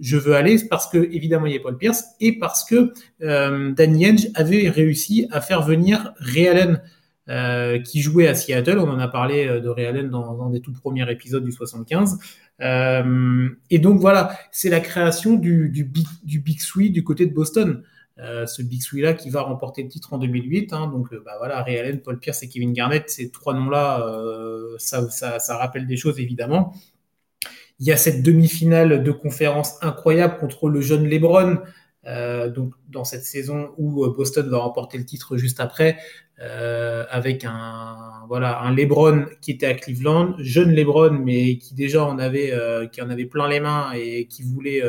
Je veux aller parce que évidemment il y a Paul Pierce et parce que euh, Danny Henge avait réussi à faire venir Ray Allen euh, qui jouait à Seattle. On en a parlé euh, de Ray Allen dans, dans des tout premiers épisodes du 75. Euh, et donc voilà, c'est la création du, big, du Three du côté de Boston. Ce Big Three là qui va remporter le titre en 2008. Hein, donc bah voilà, Ray Allen, Paul Pierce et Kevin Garnett, ces trois noms-là, euh, ça, ça, ça, rappelle des choses évidemment. Il y a cette demi-finale de conférence incroyable contre le jeune LeBron donc dans cette saison où Boston va remporter le titre juste après, avec un voilà un LeBron qui était à Cleveland, jeune LeBron mais qui déjà en avait qui en avait plein les mains et qui voulait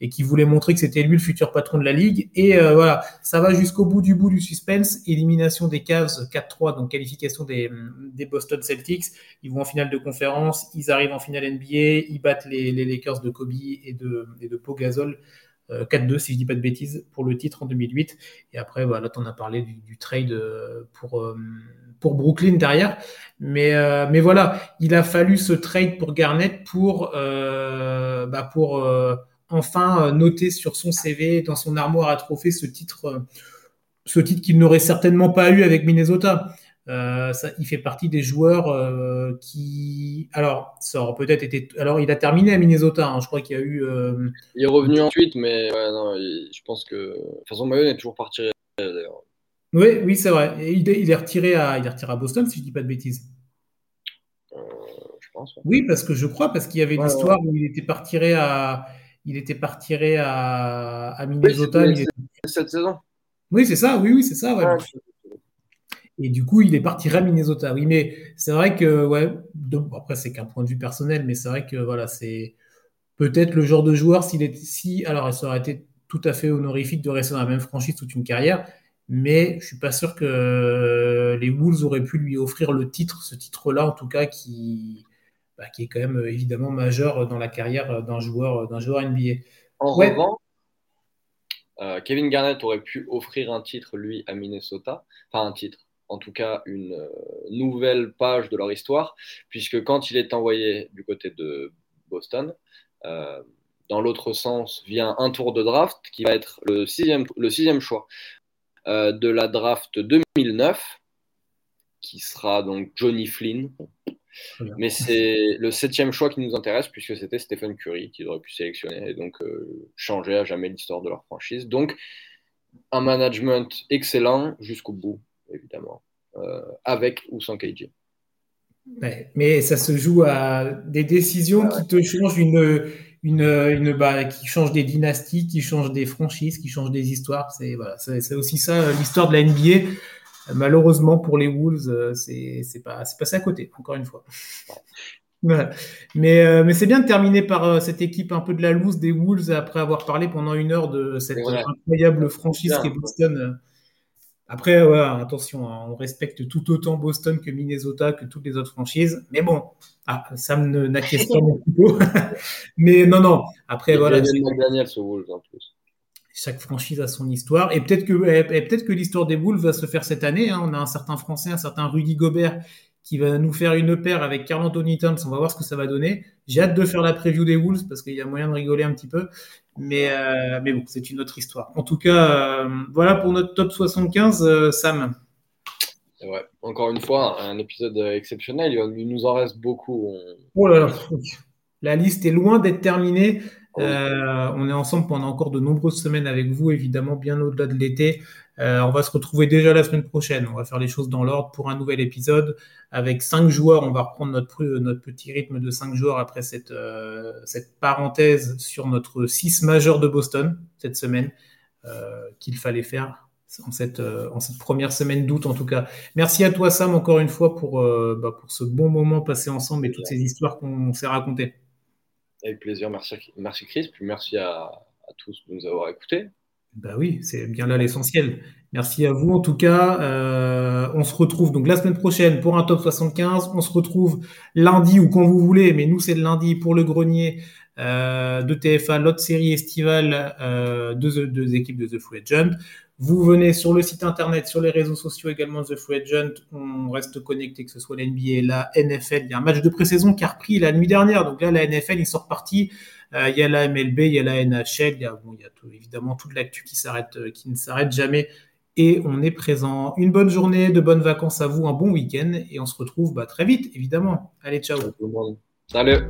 et qui voulait montrer que c'était lui le futur patron de la ligue. Et euh, voilà, ça va jusqu'au bout du bout du suspense. Élimination des Cavs 4-3, donc qualification des, des, Boston Celtics. Ils vont en finale de conférence, ils arrivent en finale NBA, ils battent les, les Lakers de Kobe et de, et de Pau Gasol. 4-2 euh, si je dis pas de bêtises pour le titre en 2008 et après voilà tu en as parlé du, trade euh, pour pour Brooklyn derrière mais mais voilà il a fallu ce trade pour Garnett pour bah pour enfin euh, noter sur son CV, dans son armoire à trophées, ce titre, euh, ce titre qu'il n'aurait certainement pas eu avec Minnesota. Euh, ça, il fait partie des joueurs qui, alors, ça aurait peut-être été. Alors, il a terminé à Minnesota. Hein. je crois qu'il y a eu. Il est revenu ensuite, mais non, je pense que. De toute façon, Mayon est toujours parti. D'ailleurs. Oui, oui, c'est vrai. il, est retiré à, il est retiré à Boston, si je dis pas de bêtises. je pense. Oui, parce que je crois, parce qu'il y avait une histoire où il était parti à il était parti à, à Minnesota. Oui, cette saison. Oui, c'est ça. Oui, oui, c'est ça. Ouais. Et du coup, il est parti à Minnesota. Oui, mais c'est vrai que, ouais, après, c'est qu'un point de vue personnel, mais c'est vrai que, voilà, c'est peut-être le genre de joueur, s'il est, si, alors, ça aurait été tout à fait honorifique de rester dans la même franchise toute une carrière, mais je suis pas sûr que les Wolves auraient pu lui offrir le titre, ce titre-là, en tout cas, qui, bah, qui est quand même euh, évidemment majeur dans la carrière euh, d'un joueur, euh, d'un joueur NBA. En revanche, Kevin Garnett aurait pu offrir un titre, lui, à Minnesota. Enfin, un titre, en tout cas, une nouvelle page de leur histoire, puisque quand il est envoyé du côté de Boston, dans l'autre sens, vient un tour de draft qui va être le sixième, le sixième choix de la draft 2009, qui sera donc Johnny Flynn, mais c'est le septième choix qui nous intéresse puisque c'était Stephen Curry qu'ils auraient pu sélectionner et donc euh, changer à jamais l'histoire de leur franchise. Donc un management excellent jusqu'au bout, évidemment, euh, avec ou sans KJ. mais ça se joue à des décisions qui te changent une, une, une bah, qui changent des dynasties, qui changent des franchises, qui changent des histoires. C'est voilà, c'est aussi ça l'histoire de la NBA malheureusement pour les Wolves, euh, c'est pas c'est passé à côté encore une fois. Mais, euh, mais c'est bien de terminer par euh, cette équipe un peu de la loose des Wolves après avoir parlé pendant une heure de cette incroyable franchise qui est Boston. Après, attention, hein, on respecte tout autant Boston que Minnesota, que toutes les autres franchises. Mais bon, ah, Sam n'acquiesce pas mon couteau. mais non, non. Après, voilà. Daniel, ce Wolves en plus chaque franchise a son histoire. Et peut-être que, peut-être que l'histoire des Wolves va se faire cette année. Hein. On a un certain Français, un certain Rudy Gobert qui va nous faire une paire avec Carl Anthony Towns. On va voir ce que ça va donner. J'ai hâte de faire la preview des Wolves parce qu'il y a moyen de rigoler un petit peu. Mais, euh, mais bon, c'est une autre histoire. En tout cas, euh, voilà pour notre top 75, euh, Sam. Ouais, encore une fois, un épisode exceptionnel. Il nous en reste beaucoup. Oh là là, la liste est loin d'être terminée. Euh, on est ensemble pendant encore de nombreuses semaines avec vous, évidemment, bien au-delà de l'été. Euh, on va se retrouver déjà la semaine prochaine. On va faire les choses dans l'ordre pour un nouvel épisode avec cinq joueurs. On va reprendre notre, notre petit rythme de cinq joueurs après cette, euh, parenthèse sur notre 6 majeur de Boston cette semaine qu'il fallait faire en cette, première semaine d'août en tout cas. Merci à toi Sam encore une fois pour, bah, pour ce bon moment passé ensemble et toutes ces histoires qu'on s'est racontées. Avec plaisir, merci, merci Chris, puis merci à, tous de nous avoir écoutés. Bah oui, c'est bien là l'essentiel. Merci à vous en tout cas. Euh, on se retrouve donc la semaine prochaine pour un top 75. On se retrouve lundi ou quand vous voulez, mais nous c'est le lundi pour le grenier euh, de TFA, l'autre série estivale euh, deux, deux, équipes de The Free Agent. Vous venez sur le site internet, sur les réseaux sociaux également The Free Agent. On reste connecté, que ce soit l'NBA, la NFL. Il y a un match de pré-saison qui a repris la nuit dernière. Donc là, la NFL, ils sont repartis. Euh, il y a la MLB, il y a la NHL. Il y a, bon, il y a évidemment toute l'actu euh, qui ne s'arrête jamais. Et on est présent. Une bonne journée, de bonnes vacances à vous, un bon week-end. Et on se retrouve bah, très vite, évidemment. Allez, ciao. Salut.